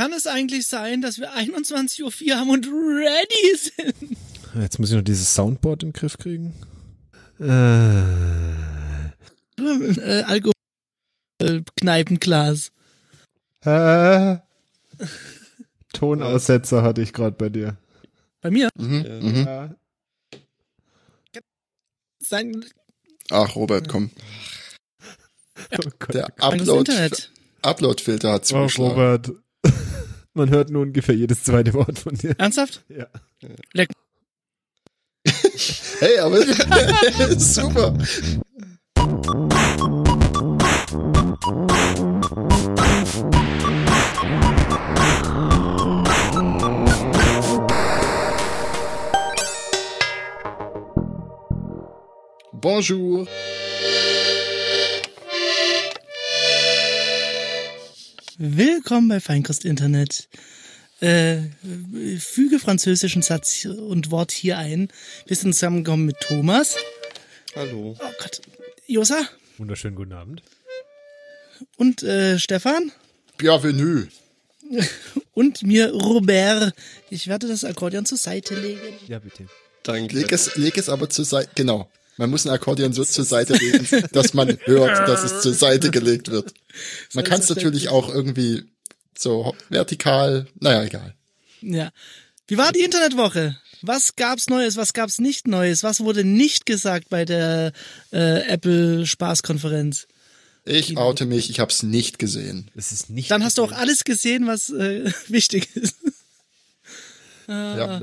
kann es eigentlich sein, dass wir 21.04 Uhr haben und ready sind? Jetzt muss ich noch dieses Soundboard in den Griff kriegen. Äh, äh, Alkohol, äh, Kneipenglas. äh, Tonaussetzer hatte ich gerade bei dir. Bei mir? Mhm, mhm. Ja. Sein Ach, Robert, komm. Oh Gott. Der eigenes Upload. Upload-Filter hat Oh, zugeschlagen. Robert. Man hört nur ungefähr jedes zweite Wort von dir. Ernsthaft? Ja. Hey, aber super. Bonjour. Willkommen bei Feinkost Internet. Äh, füge französischen Satz und Wort hier ein. Wir sind zusammengekommen mit Thomas. Hallo. Oh Gott. Josa Wunderschönen guten Abend. und äh, Stefan Bienvenue. und mir Robert. Ich werde das Akkordeon zur Seite legen. Ja, bitte. Danke. Leg es, leg es aber zur Seite. Genau. Man muss ein Akkordeon so zur Seite legen, dass man hört, dass es zur Seite gelegt wird. Man kann es natürlich auch irgendwie so vertikal. Naja, egal. Ja. Wie war die Internetwoche? Was gab's Neues? Was gab's nicht Neues? Was wurde nicht gesagt bei der äh, Apple Spaßkonferenz? Ich oute mich, ich habe es nicht gesehen. Das ist nicht. Dann hast du auch alles gesehen, was äh, wichtig ist. Ja.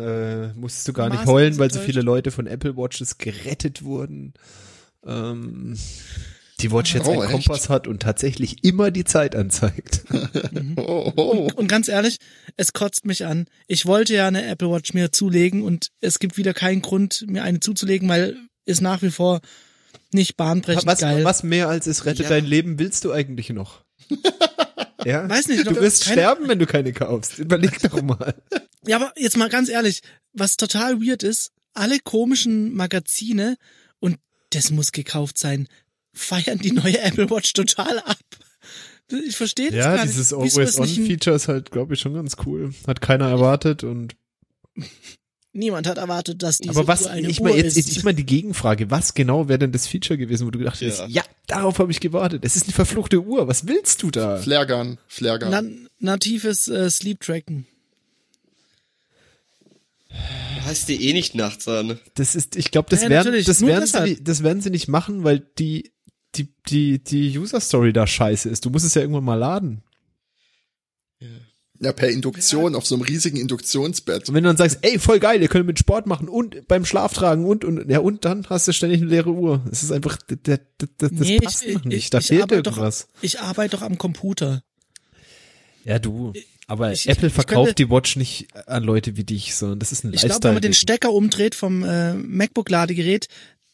äh, musstest du gar nicht heulen, weil so viele Leute von Apple Watches gerettet wurden. Ähm, die Watch jetzt Oh, einen echt? Kompass hat und tatsächlich immer die Zeit anzeigt. Oh, oh. Und ganz ehrlich, es kotzt mich an. Ich wollte ja eine Apple Watch mir zulegen und es gibt wieder keinen Grund, mir eine zuzulegen, weil ist nach wie vor nicht bahnbrechend was, geil. was mehr als es rettet Ja. dein Leben willst du eigentlich noch? ja? Weiß nicht, Du wirst keine- sterben, wenn du keine kaufst. Überleg doch mal. Ja, aber jetzt mal ganz ehrlich, was total weird ist, alle komischen Magazine, und das muss gekauft sein, feiern die neue Apple Watch total ab. Ich verstehe das Ja, gar dieses nicht. Nicht ein- Always-On-Feature ist halt, glaube ich, schon ganz cool. Hat keiner erwartet und Niemand hat erwartet, dass diese Aber was, Uhr eine ich Uhr meine jetzt, ist. ich meine die Gegenfrage, was genau wäre denn das Feature gewesen, wo du gedacht hättest, Ja. ja, darauf habe ich gewartet. Es ist eine verfluchte Uhr, was willst du da? Flairgun, Flairgun. Na, natives äh, Sleep Tracken. Hast die eh nicht nachts an. Das ist, ich glaube, das Ja, werden, das nur werden sie, das werden sie nicht machen, weil die, die, die, die User Story da scheiße ist. Du musst es ja irgendwann mal laden. Ja, per Induktion auf so einem riesigen Induktionsbett. Und wenn du dann sagst, ey, voll geil, ihr könnt mit Sport machen und beim Schlaf tragen und, und, ja, und dann hast du ständig eine leere Uhr. Es ist einfach, das, das, das, Nee, passt ich- noch ich- nicht. Da ich fehlt arbeite doch- irgendwas. Ich arbeite doch am Computer. Ja, du. Aber ich- Apple ich verkauft könnte- die Watch nicht an Leute wie dich, sondern das ist ein Ich glaube, Lifestyle. wenn man den Stecker umdreht vom äh, MacBook-Ladegerät,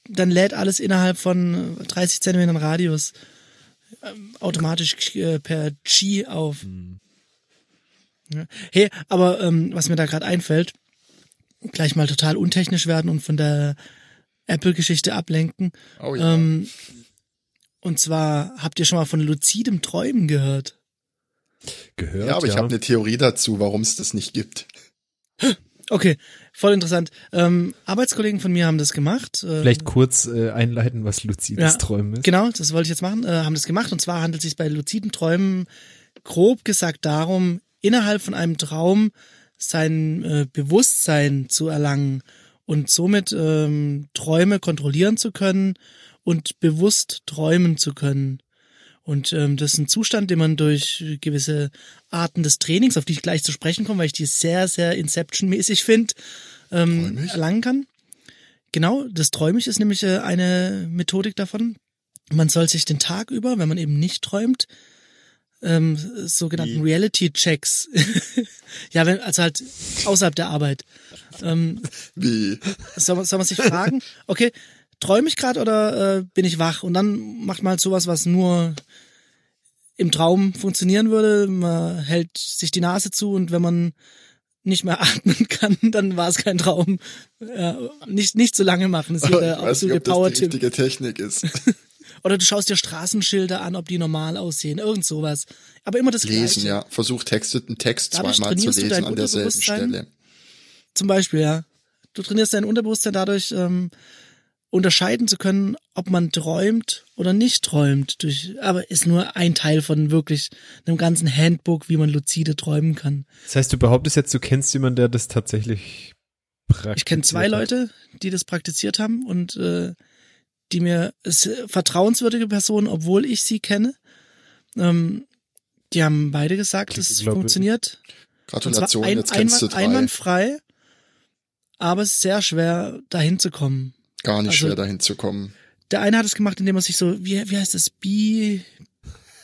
dann lädt alles innerhalb von äh, 30 Zentimetern Radius ähm, automatisch äh, per Qi auf. Hm. Ja. Hey, aber ähm, was mir da gerade einfällt, gleich mal total untechnisch werden und von der Apple-Geschichte ablenken. Oh ja. Ähm, und zwar habt ihr schon mal von luzidem Träumen gehört? gehört. ja, aber ich habe eine Theorie dazu, warum es das nicht gibt. Okay, voll interessant. Ähm, Arbeitskollegen von mir haben das gemacht. Äh, Vielleicht kurz äh, einleiten, was luzides Ja, Träumen ist. Genau, das wollte ich jetzt machen. Äh, haben das gemacht und zwar handelt es sich bei luziden Träumen grob gesagt darum, innerhalb von einem Traum sein äh, Bewusstsein zu erlangen und somit ähm, Träume kontrollieren zu können und bewusst träumen zu können. Und ähm, das ist ein Zustand, den man durch gewisse Arten des Trainings, auf die ich gleich zu sprechen komme, weil ich die sehr, sehr Inception-mäßig finde, ähm, Träumig? erlangen kann. Genau, das Träumig ist nämlich äh, eine Methodik davon. Man soll sich den Tag über, wenn man eben nicht träumt, ähm, sogenannten? Reality-Checks, ja, wenn, also halt außerhalb der Arbeit, ähm, Wie? soll, man- soll man sich fragen, okay, träume ich gerade oder äh, bin ich wach? Und dann macht man halt sowas, was nur im Traum funktionieren würde. Man hält sich die Nase zu und wenn man nicht mehr atmen kann, dann war es kein Traum. Ja, nicht, nicht so lange machen, ist hier Ich der absolute ob das die Power-Tipp. richtige Technik ist. Oder du schaust dir Straßenschilder an, ob die normal aussehen, irgend sowas. Aber immer das Lesen, Gleiche. ja. Versuch Texte, einen Text Dadurch zweimal zu trainierst du dein lesen an derselben. Stelle. Zum Beispiel, ja. Du trainierst dein Unterbewusstsein dadurch, ähm, unterscheiden zu können, ob man träumt oder nicht träumt. Durch, aber ist nur ein Teil von wirklich einem ganzen Handbook, wie man lucide träumen kann. Das heißt, du behauptest jetzt, du kennst jemanden, der das tatsächlich praktiziert Ich kenne zwei hat. Leute, die das praktiziert haben und äh, die mir es, vertrauenswürdige Personen, obwohl ich sie kenne. Ähm, die haben beide gesagt, es funktioniert. Gratulation, ein, jetzt kennst du einwand, drei. einwandfrei, aber es ist sehr schwer, dahin zu kommen. Gar nicht also- schwer dahin zu kommen. Der eine hat es gemacht, indem er sich so, wie, wie heißt das, Bi,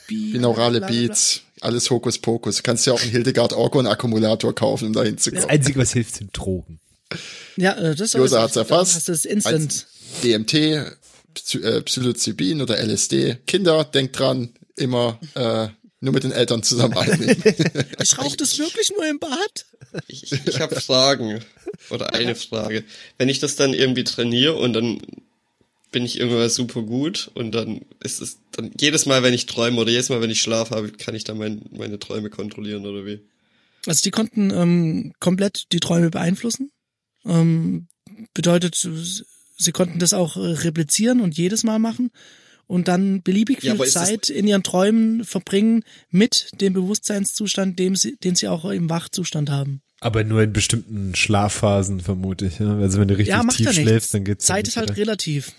Bi Binaurale. Beats, alles Hokuspokus. Du kannst ja auch einen Hildegard Orgon Akkumulator kaufen, um dahin zu Das kommen. Einzige, was hilft, sind Drogen. Ja, äh, das Josa sowieso. hat's erfasst. Hast du das Instant. DMT, Psilocybin oder LSD. Kinder, denkt dran, immer äh, nur mit den Eltern zusammen einnehmen. Ich rauche das wirklich nur im Bad? Ich, ich, habe Fragen. Oder eine Frage. Wenn ich das dann irgendwie trainiere und dann bin ich irgendwann super gut und dann ist es dann jedes Mal, wenn ich träume oder jedes Mal, wenn ich Schlaf habe, kann ich dann mein, meine Träume kontrollieren oder wie? Also die konnten ähm, komplett die Träume beeinflussen. Ähm, bedeutet, sie konnten das auch äh, replizieren und jedes Mal machen und dann beliebig Ja, viel das- Zeit in ihren Träumen verbringen mit dem Bewusstseinszustand, dem sie, den sie auch im Wachzustand haben. Aber nur in bestimmten Schlafphasen, vermute ich. Ja? Also wenn du richtig ja, macht tief ja schläfst, dann geht's ja Zeit ist halt relativ.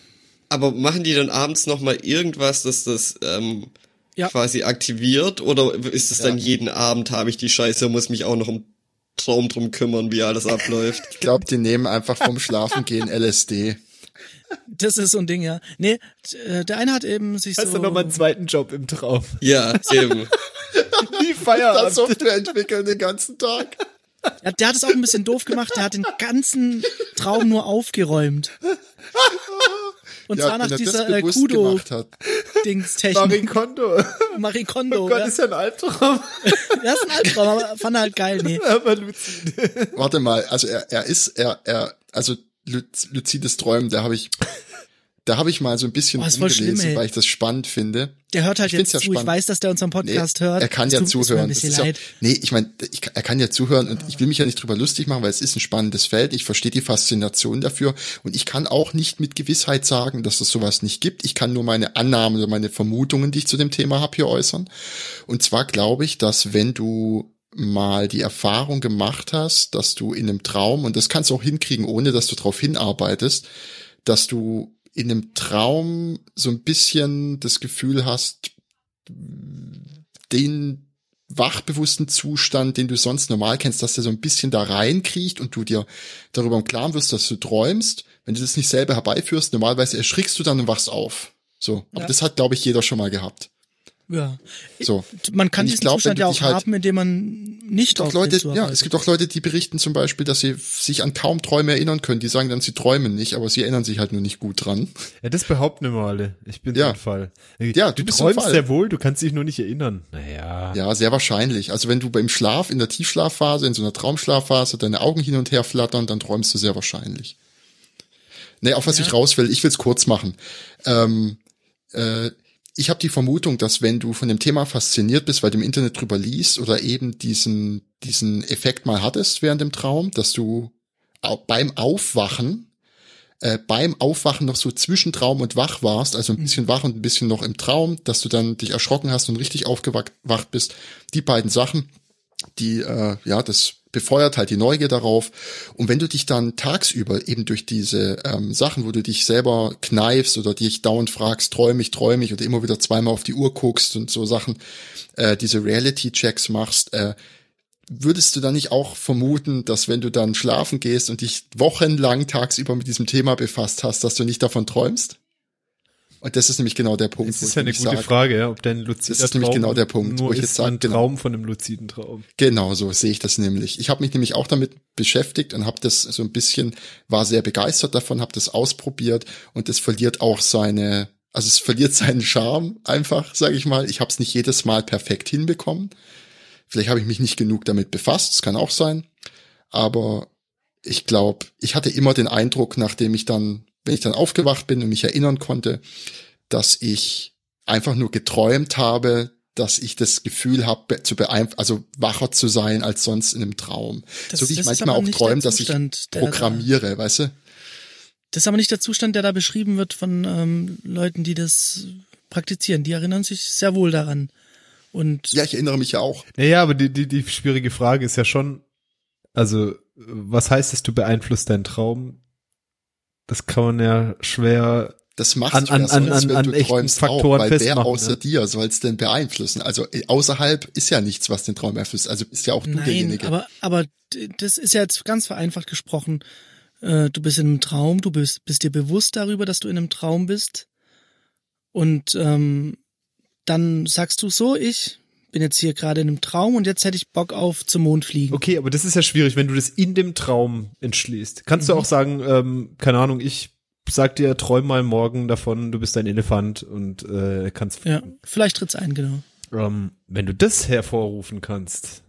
Aber machen die dann abends noch mal irgendwas, dass das ähm, Ja. quasi aktiviert oder ist es dann jeden Abend habe ich die Scheiße und muss mich auch noch um Traum drum kümmern, wie alles abläuft? Ich glaube, die nehmen einfach vom Schlafengehen LSD. Das ist so ein Ding, ja. Nee, äh, der eine hat eben sich Hast so... du noch mal einen zweiten Job im Traum? ja, eben. Wie Das Feierabend. Software entwickeln den ganzen Tag. Ja, der hat es auch ein bisschen doof gemacht. Der hat den ganzen Traum nur aufgeräumt. Und Ja, zwar nach er das dieser äh. Kudo-Dings-Technik. Marie Kondo. Marie Kondo. Oh Gott, ja. ist ja ein Albtraum. ja, ist ein Albtraum, aber fand er halt geil. Nee. Warte mal, also er, er ist, er, er, also luzides Träumen, da habe ich, da habe ich mal so ein bisschen Oh, rumgelesen, schlimm, weil ich das spannend finde. Der hört halt Ich jetzt ja zu. Ich spannend. weiß, dass der unseren Nee, Podcast hört. er kann Es ja tut- zuhören. Das ist ja, leid. nee, ich meine, ich, er kann ja zuhören und ich will mich ja nicht drüber lustig machen, weil es ist ein spannendes Feld. Ich verstehe die Faszination dafür und ich kann auch nicht mit Gewissheit sagen, dass es sowas nicht gibt. Ich kann nur meine Annahmen oder meine Vermutungen, die ich zu dem Thema habe, hier äußern. Und zwar glaube ich, dass wenn du mal die Erfahrung gemacht hast, dass du in einem Traum, und das kannst du auch hinkriegen, ohne dass du darauf hinarbeitest, dass du in einem Traum so ein bisschen das Gefühl hast, den wachbewussten Zustand, den du sonst normal kennst, dass der so ein bisschen da reinkriecht und du dir darüber im Klaren wirst, dass du träumst. Wenn du das nicht selber herbeiführst, normalerweise erschrickst du dann und wachst auf. So. Aber Ja. das hat, glaube ich, jeder schon mal gehabt. Ja. So. Man kann diesen glaub, Zustand ja auch halt- haben, indem man nicht auf Leute, ja, es gibt auch Leute, die berichten zum Beispiel, dass sie sich an kaum Träume erinnern können. Die sagen dann, sie träumen nicht, aber sie erinnern sich halt nur nicht gut dran. Ja, das behaupten immer alle. Ich bin Ja. ein Fall. Ja, du du träumst Fall. sehr wohl, du kannst dich nur nicht erinnern. Naja. Ja, sehr wahrscheinlich. Also wenn du beim Schlaf, in der Tiefschlafphase, in so einer Traumschlafphase, deine Augen hin und her flattern, dann träumst du sehr wahrscheinlich. Nee, auf was ich raus will, ich will's kurz machen. Ähm, äh, ich habe die Vermutung, dass wenn du von dem Thema fasziniert bist, weil du im Internet drüber liest oder eben diesen, diesen Effekt mal hattest während dem Traum, dass du beim Aufwachen äh, beim Aufwachen noch so zwischen Traum und wach warst, also ein bisschen wach und ein bisschen noch im Traum, dass du dann dich erschrocken hast und richtig aufgewacht bist. Die beiden Sachen, die, äh, ja, das befeuert halt die Neugier darauf. Und wenn du dich dann tagsüber eben durch diese ähm, Sachen, wo du dich selber kneifst oder dich dauernd fragst, träume ich, träume ich oder immer wieder zweimal auf die Uhr guckst und so Sachen, äh, diese Reality-Checks machst, äh, würdest du dann nicht auch vermuten, dass wenn du dann schlafen gehst und dich wochenlang tagsüber mit diesem Thema befasst hast, dass du nicht davon träumst? Und das ist nämlich genau der Punkt, Das ist ich ja eine gute sag, Frage, ja, ob dein luzider Das ist nämlich Traum genau der Punkt, wo ich jetzt sag, ein genau. Traum von einem luziden Traum. Genau, so sehe ich das nämlich. Ich habe mich nämlich auch damit beschäftigt und habe das so ein bisschen, war sehr begeistert davon, habe das ausprobiert und es verliert auch seine, also es verliert seinen Charme einfach, sage ich mal. Ich habe es nicht jedes Mal perfekt hinbekommen. Vielleicht habe ich mich nicht genug damit befasst, das kann auch sein. Aber ich glaube, ich hatte immer den Eindruck, nachdem ich dann, wenn ich dann aufgewacht bin und mich erinnern konnte, dass ich einfach nur geträumt habe, dass ich das Gefühl habe, zu beeinflussen, also wacher zu sein als sonst in einem Traum. Das- so wie ich manchmal auch träume, dass ich der da- programmiere, weißt du? Das ist aber nicht der Zustand, der da beschrieben wird von ähm, Leuten, die das praktizieren. Die erinnern sich sehr wohl daran. Und Ja, ich erinnere mich ja auch. Naja, aber die, die, die schwierige Frage ist ja schon, also, was heißt es, du beeinflusst deinen Traum? Das kann man ja schwer Das machst An- du an- ja sonst, an- wenn an du träumst Faktoren auch, weil wer außer ne? dir soll es denn beeinflussen? Also äh, außerhalb ist ja nichts, was den Traum beeinflusst. Also ist ja auch du nein, derjenige. aber, aber das ist ja jetzt ganz vereinfacht gesprochen. Äh, Du bist in einem Traum, du bist, bist dir bewusst darüber, dass du in einem Traum bist. Und ähm, dann sagst du so, ich bin jetzt hier gerade in einem Traum und jetzt hätte ich Bock auf zum Mond fliegen. Okay, aber das ist ja schwierig, wenn du das in dem Traum entschließt. Kannst Mhm. du auch sagen, ähm, keine Ahnung, ich sag dir, träum mal morgen davon, du bist ein Elefant und äh, kannst Ja, vielleicht tritt's ein, genau. Ähm, wenn du das hervorrufen kannst,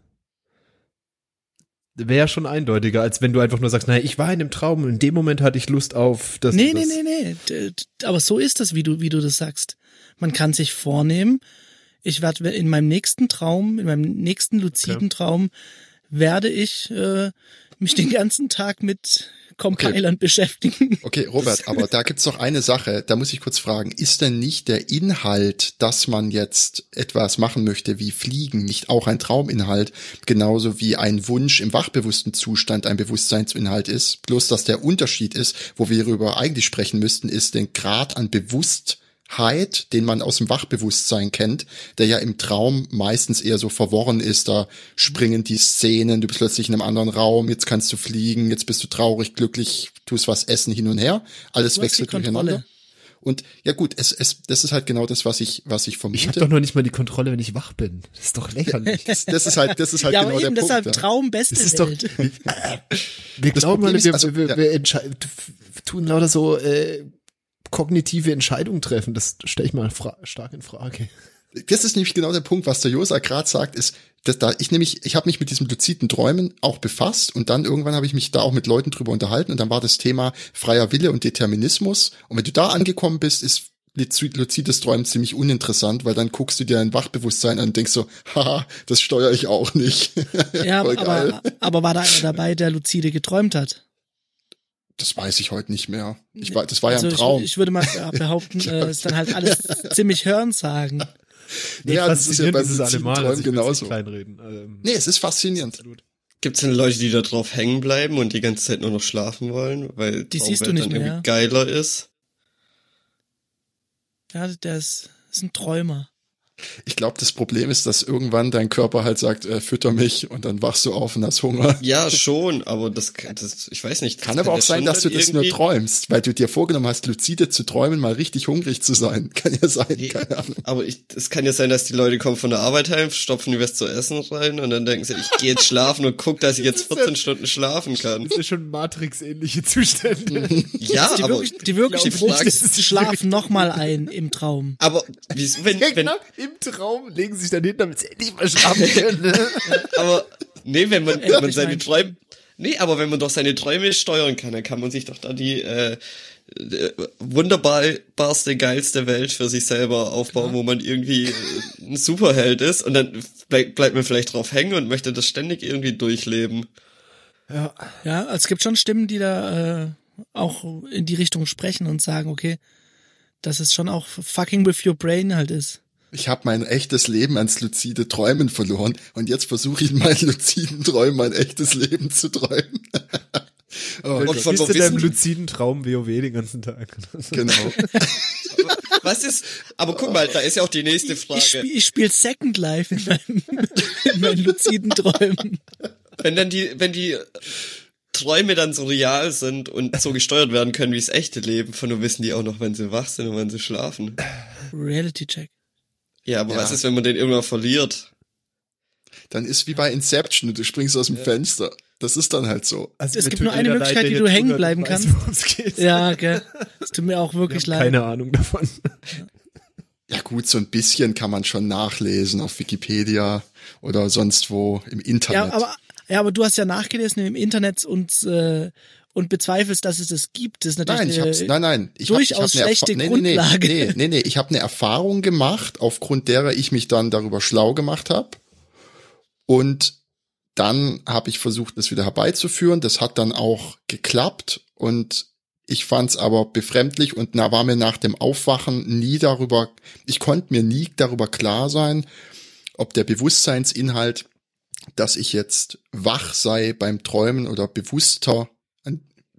wäre schon eindeutiger, als wenn du einfach nur sagst, naja, ich war in dem Traum und in dem Moment hatte ich Lust auf das. Nee, nee, das. nee, nee. D- Aber so ist das, wie du, wie du das sagst. Man kann sich vornehmen, ich werde in meinem nächsten Traum, in meinem nächsten luziden Traum, werde ich äh, mich den ganzen Tag mit Compilern beschäftigen. Okay, Robert, aber da gibt's noch eine Sache, da muss ich kurz fragen, ist denn nicht der Inhalt, dass man jetzt etwas machen möchte wie Fliegen, nicht auch ein Trauminhalt, genauso wie ein Wunsch im wachbewussten Zustand ein Bewusstseinsinhalt ist? Bloß, dass der Unterschied ist, wo wir darüber eigentlich sprechen müssten, ist den Grad an Bewusstheit, den man aus dem Wachbewusstsein kennt, der ja im Traum meistens eher so verworren ist, da springen die Szenen, du bist plötzlich in einem anderen Raum, jetzt kannst du fliegen, jetzt bist du traurig, glücklich, tust was essen hin und her, alles wechselt durcheinander. Und ja gut, es, es, das ist halt genau das, was ich, was ich vermute. Ich habe doch noch nicht mal die Kontrolle, wenn ich wach bin. Das ist doch lächerlich. das, das ist halt, das ist halt ja, genau aber eben der deshalb Punkt. ja. Traum beste Das ist doch. Welt. Wir glauben alle, ist, wir, also, wir, ja. wir entschei- f- tun lauter so äh, kognitive Entscheidungen treffen. Das stelle ich mal fra stark in Frage. das ist nämlich genau der Punkt, was der Josa gerade sagt, ist, dass da ich nämlich, ich habe mich mit diesem luziden Träumen auch befasst und dann irgendwann habe ich mich da auch mit Leuten drüber unterhalten und dann war das Thema freier Wille und Determinismus und wenn du da angekommen bist, ist luzi- luzides Träumen ziemlich uninteressant, weil dann guckst du dir dein Wachbewusstsein an und denkst so, haha, das steuere ich auch nicht. Ja, aber, aber war da einer dabei, der lucide geträumt hat? Das weiß ich heute nicht mehr. Ich war, das war ja Also ein ich, Traum. ich würde mal behaupten, äh, ist dann halt alles ziemlich Hörensagen. Nee, Ja, das ist ja bei ist es luziden allemal. Träumen Also ich genauso. kleinreden. Ähm, nee, es ist faszinierend. absolut. Gibt's denn Leute, die da drauf hängen bleiben und die ganze Zeit nur noch schlafen wollen, weil Die Traumwelt siehst du nicht dann mehr. irgendwie geiler ist? Ja, der ist, ist ein Träumer. Ich glaube, das Problem ist, dass irgendwann dein Körper halt sagt, äh, fütter mich und dann wachst du auf und hast Hunger. Ja, schon, aber das, das ich weiß nicht. das Kann aber auch ja sein, dass du das nur irgendwie- träumst, weil du dir vorgenommen hast, lucide zu träumen, mal richtig hungrig zu sein. Kann ja sein, Nee, keine Ahnung. Aber ich, es kann ja sein, dass die Leute kommen von der Arbeit heim, stopfen was zu essen rein und dann denken sie, ich gehe jetzt schlafen und guck, dass ich jetzt 14 Stunden schlafen kann. Das ist schon Matrix-ähnliche Zustände. Ja, die, aber, wirklich, die wirklich die Profis Frage ist, schlafen nochmal ein im Traum. aber wieso, wenn, wenn, Genau, Im Traum legen sich dann hin, damit sie endlich mal schlafen können. ne? aber, nee, wenn man, wenn man seine Träume, nee, aber wenn man doch seine Träume steuern kann, dann kann man sich doch da die, äh, äh, wunderbarste, geilste Welt für sich selber aufbauen, wo man irgendwie äh, ein Superheld ist und dann bleib, bleibt man vielleicht drauf hängen und möchte das ständig irgendwie durchleben. ja. Ja, also es gibt schon Stimmen, die da äh, auch in die Richtung sprechen und sagen, okay, dass es schon auch fucking with your brain halt ist. Ich habe mein echtes Leben ans luzide Träumen verloren und jetzt versuche ich in meinen luziden Träumen mein echtes Leben zu träumen. oh, Und von in deinem luziden Traum WoW den ganzen Tag. genau. Was ist, aber guck mal, da ist ja auch die nächste Ich, Frage. spiel, ich spiele Second Life in, meinem, in meinen luziden Träumen. Wenn dann die, wenn die Träume dann so real sind und so gesteuert werden können wie das echte Leben, von nur wissen die auch noch, wenn sie wach sind und wenn sie schlafen. Reality Check. Ja, aber Ja. was ist, wenn man den irgendwann verliert? Dann ist wie bei Inception du springst aus dem Fenster. Das ist dann halt so. Also Es gibt nur eine Möglichkeit, wie du hängen bleiben weiß, kannst. Ja, gell. Es tut mir auch Ich wirklich leid. keine Ahnung davon. Ja gut, so ein bisschen kann man schon nachlesen auf Wikipedia oder sonst wo im Internet. Ja, aber, ja, aber du hast ja nachgelesen im Internet und, äh, und bezweifelst, dass es das gibt. Das ist natürlich Nein, ich eine nein, nein. Ich hab- durchaus ich hab schlechte nee, Grundlage. Nee, nee, nee, nee. Ich habe eine Erfahrung gemacht, aufgrund derer ich mich dann darüber schlau gemacht habe. Und dann habe ich versucht, das wieder herbeizuführen. Das hat dann auch geklappt und ich fand's aber befremdlich und na, war mir nach dem Aufwachen nie darüber, ich konnte mir nie darüber klar sein, ob der Bewusstseinsinhalt, dass ich jetzt wach sei beim Träumen oder bewusster,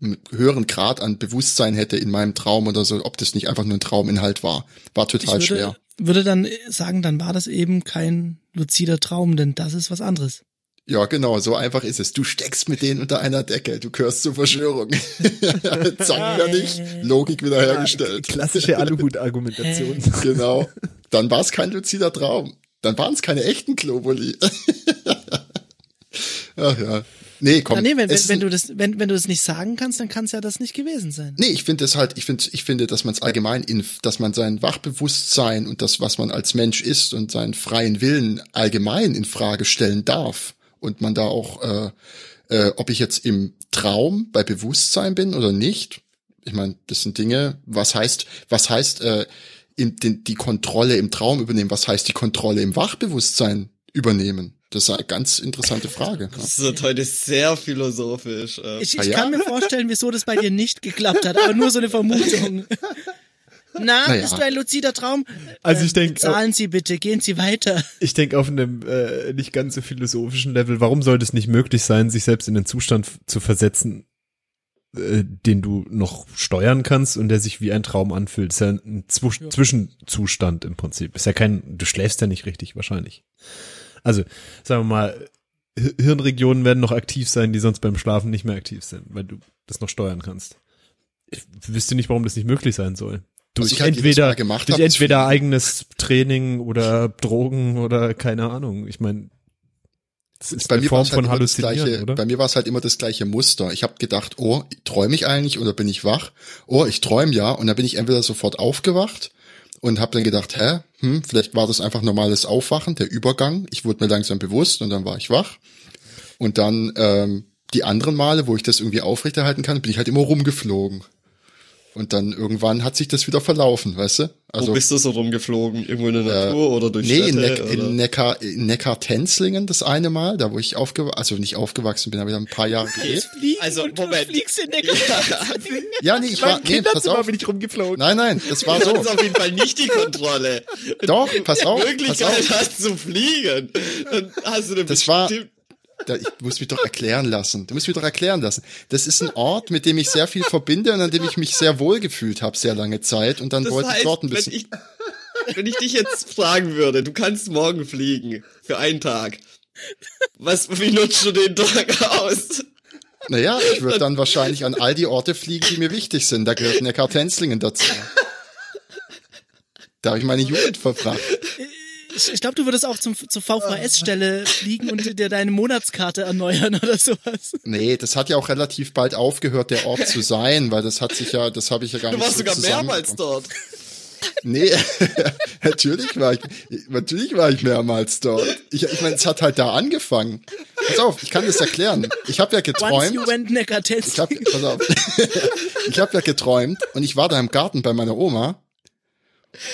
einen höheren Grad an Bewusstsein hätte in meinem Traum oder so, ob das nicht einfach nur ein Trauminhalt war. War total ich würde, schwer. würde dann sagen, dann war das eben kein luzider Traum, denn das ist was anderes. Ja, genau, so einfach ist es. Du steckst mit denen unter einer Decke, du gehörst zur Verschwörung. Zack, fertig, Logik wiederhergestellt. Klassische Aluhut-Argumentation. Genau. Dann war es kein luzider Traum. Dann waren es keine echten Globuli. Ach ja. Nee, komm. Ja, nee, wenn, wenn, wenn du das, wenn, wenn du das nicht sagen kannst, dann kann es ja das nicht gewesen sein. Nee, ich finde es halt, ich finde, ich finde, dass man es allgemein, in, dass man sein Wachbewusstsein und das, was man als Mensch ist und seinen freien Willen allgemein in Frage stellen darf. Und man da auch, äh, äh, ob ich jetzt im Traum bei Bewusstsein bin oder nicht. Ich meine, das sind Dinge, was heißt, was heißt, äh, in, den, die Kontrolle im Traum übernehmen, was heißt die Kontrolle im Wachbewusstsein übernehmen? Das ist eine ganz interessante Frage. Ja. Das wird heute sehr philosophisch. äh. Ich, ich Ah, ja? kann mir vorstellen, wieso das bei dir nicht geklappt hat, aber nur so eine Vermutung. Na, Naja. bist du ein luzider Traum? Also ich denk- Zahlen Sie bitte, gehen Sie weiter. Ich denke auf einem äh, nicht ganz so philosophischen Level, warum sollte es nicht möglich sein, sich selbst in den Zustand zu versetzen, äh, den du noch steuern kannst und der sich wie ein Traum anfühlt? Ist ja ein Zwu Zwischenzustand im Prinzip. Ist ja kein, du schläfst ja nicht richtig wahrscheinlich. Also, sagen wir mal, Hi- Hirnregionen werden noch aktiv sein, die sonst beim Schlafen nicht mehr aktiv sind, weil du das noch steuern kannst. Ich wüsste nicht, warum das nicht möglich sein soll. Durch halt entweder, durch hab, entweder eigenes Training oder Drogen oder keine Ahnung. Ich meine, ist bei mir halt gleiche? Bei mir war es halt immer das gleiche Muster. Ich habe gedacht, oh, träume ich eigentlich oder bin ich wach? Oh, ich träume ja. Und dann bin ich entweder sofort aufgewacht und habe dann gedacht, hä, hm, vielleicht war das einfach normales Aufwachen, der Übergang. Ich wurde mir langsam bewusst und dann war ich wach. Und dann ähm, die anderen Male, wo ich das irgendwie aufrechterhalten kann, bin ich halt immer rumgeflogen. Und dann irgendwann hat sich das wieder verlaufen, weißt du? Also Wo bist du so rumgeflogen? Irgendwo in der Natur oder durch Nee, in, Städte? Neck, oder? in Neckar, in Neckar-Tenzlingen das eine Mal, da wo ich aufgewachsen, also nicht aufgewachsen bin, aber ich ein paar Jahre gelebt. Also, und Moment. du fliegst in der Ja, nee, ich war, nee, pass auf. bin ich rumgeflogen. Nein, nein, das war Das so. ist auf jeden Fall nicht die Kontrolle. Doch, pass auf, pass Möglichkeit auf. hast zu fliegen. Dann hast du eine Das war- Da, ich muss mich doch erklären lassen. Du musst mich doch erklären lassen. Das ist ein Ort, mit dem ich sehr viel verbinde und an dem ich mich sehr wohl gefühlt habe, sehr lange Zeit. Und dann Das wollte ich heißt, dort ein wenn bisschen. ich, wenn ich dich jetzt fragen würde, du kannst morgen fliegen für einen Tag. Was, wie nutzt du den Tag aus? Naja, ich würde dann wahrscheinlich an all die Orte fliegen, die mir wichtig sind. Da gehört Neckar-Tenzlingen dazu. Da habe ich meine Jugend verbracht. Ich, glaube, du würdest auch zum, zur VVS-Stelle fliegen und dir deine Monatskarte erneuern oder sowas. Nee, das hat ja auch relativ bald aufgehört, der Ort zu sein, weil das hat sich ja, das habe ich ja gar Du nicht warst so sogar zusammen- mehrmals dort. Nee, natürlich war ich, natürlich war ich mehrmals dort. Ich, ich meine, es hat halt da angefangen. Pass auf, ich kann das erklären. Ich habe ja Once geträumt. you went neckar Ich habe, pass auf, ich habe ja geträumt und ich war da im Garten bei meiner Oma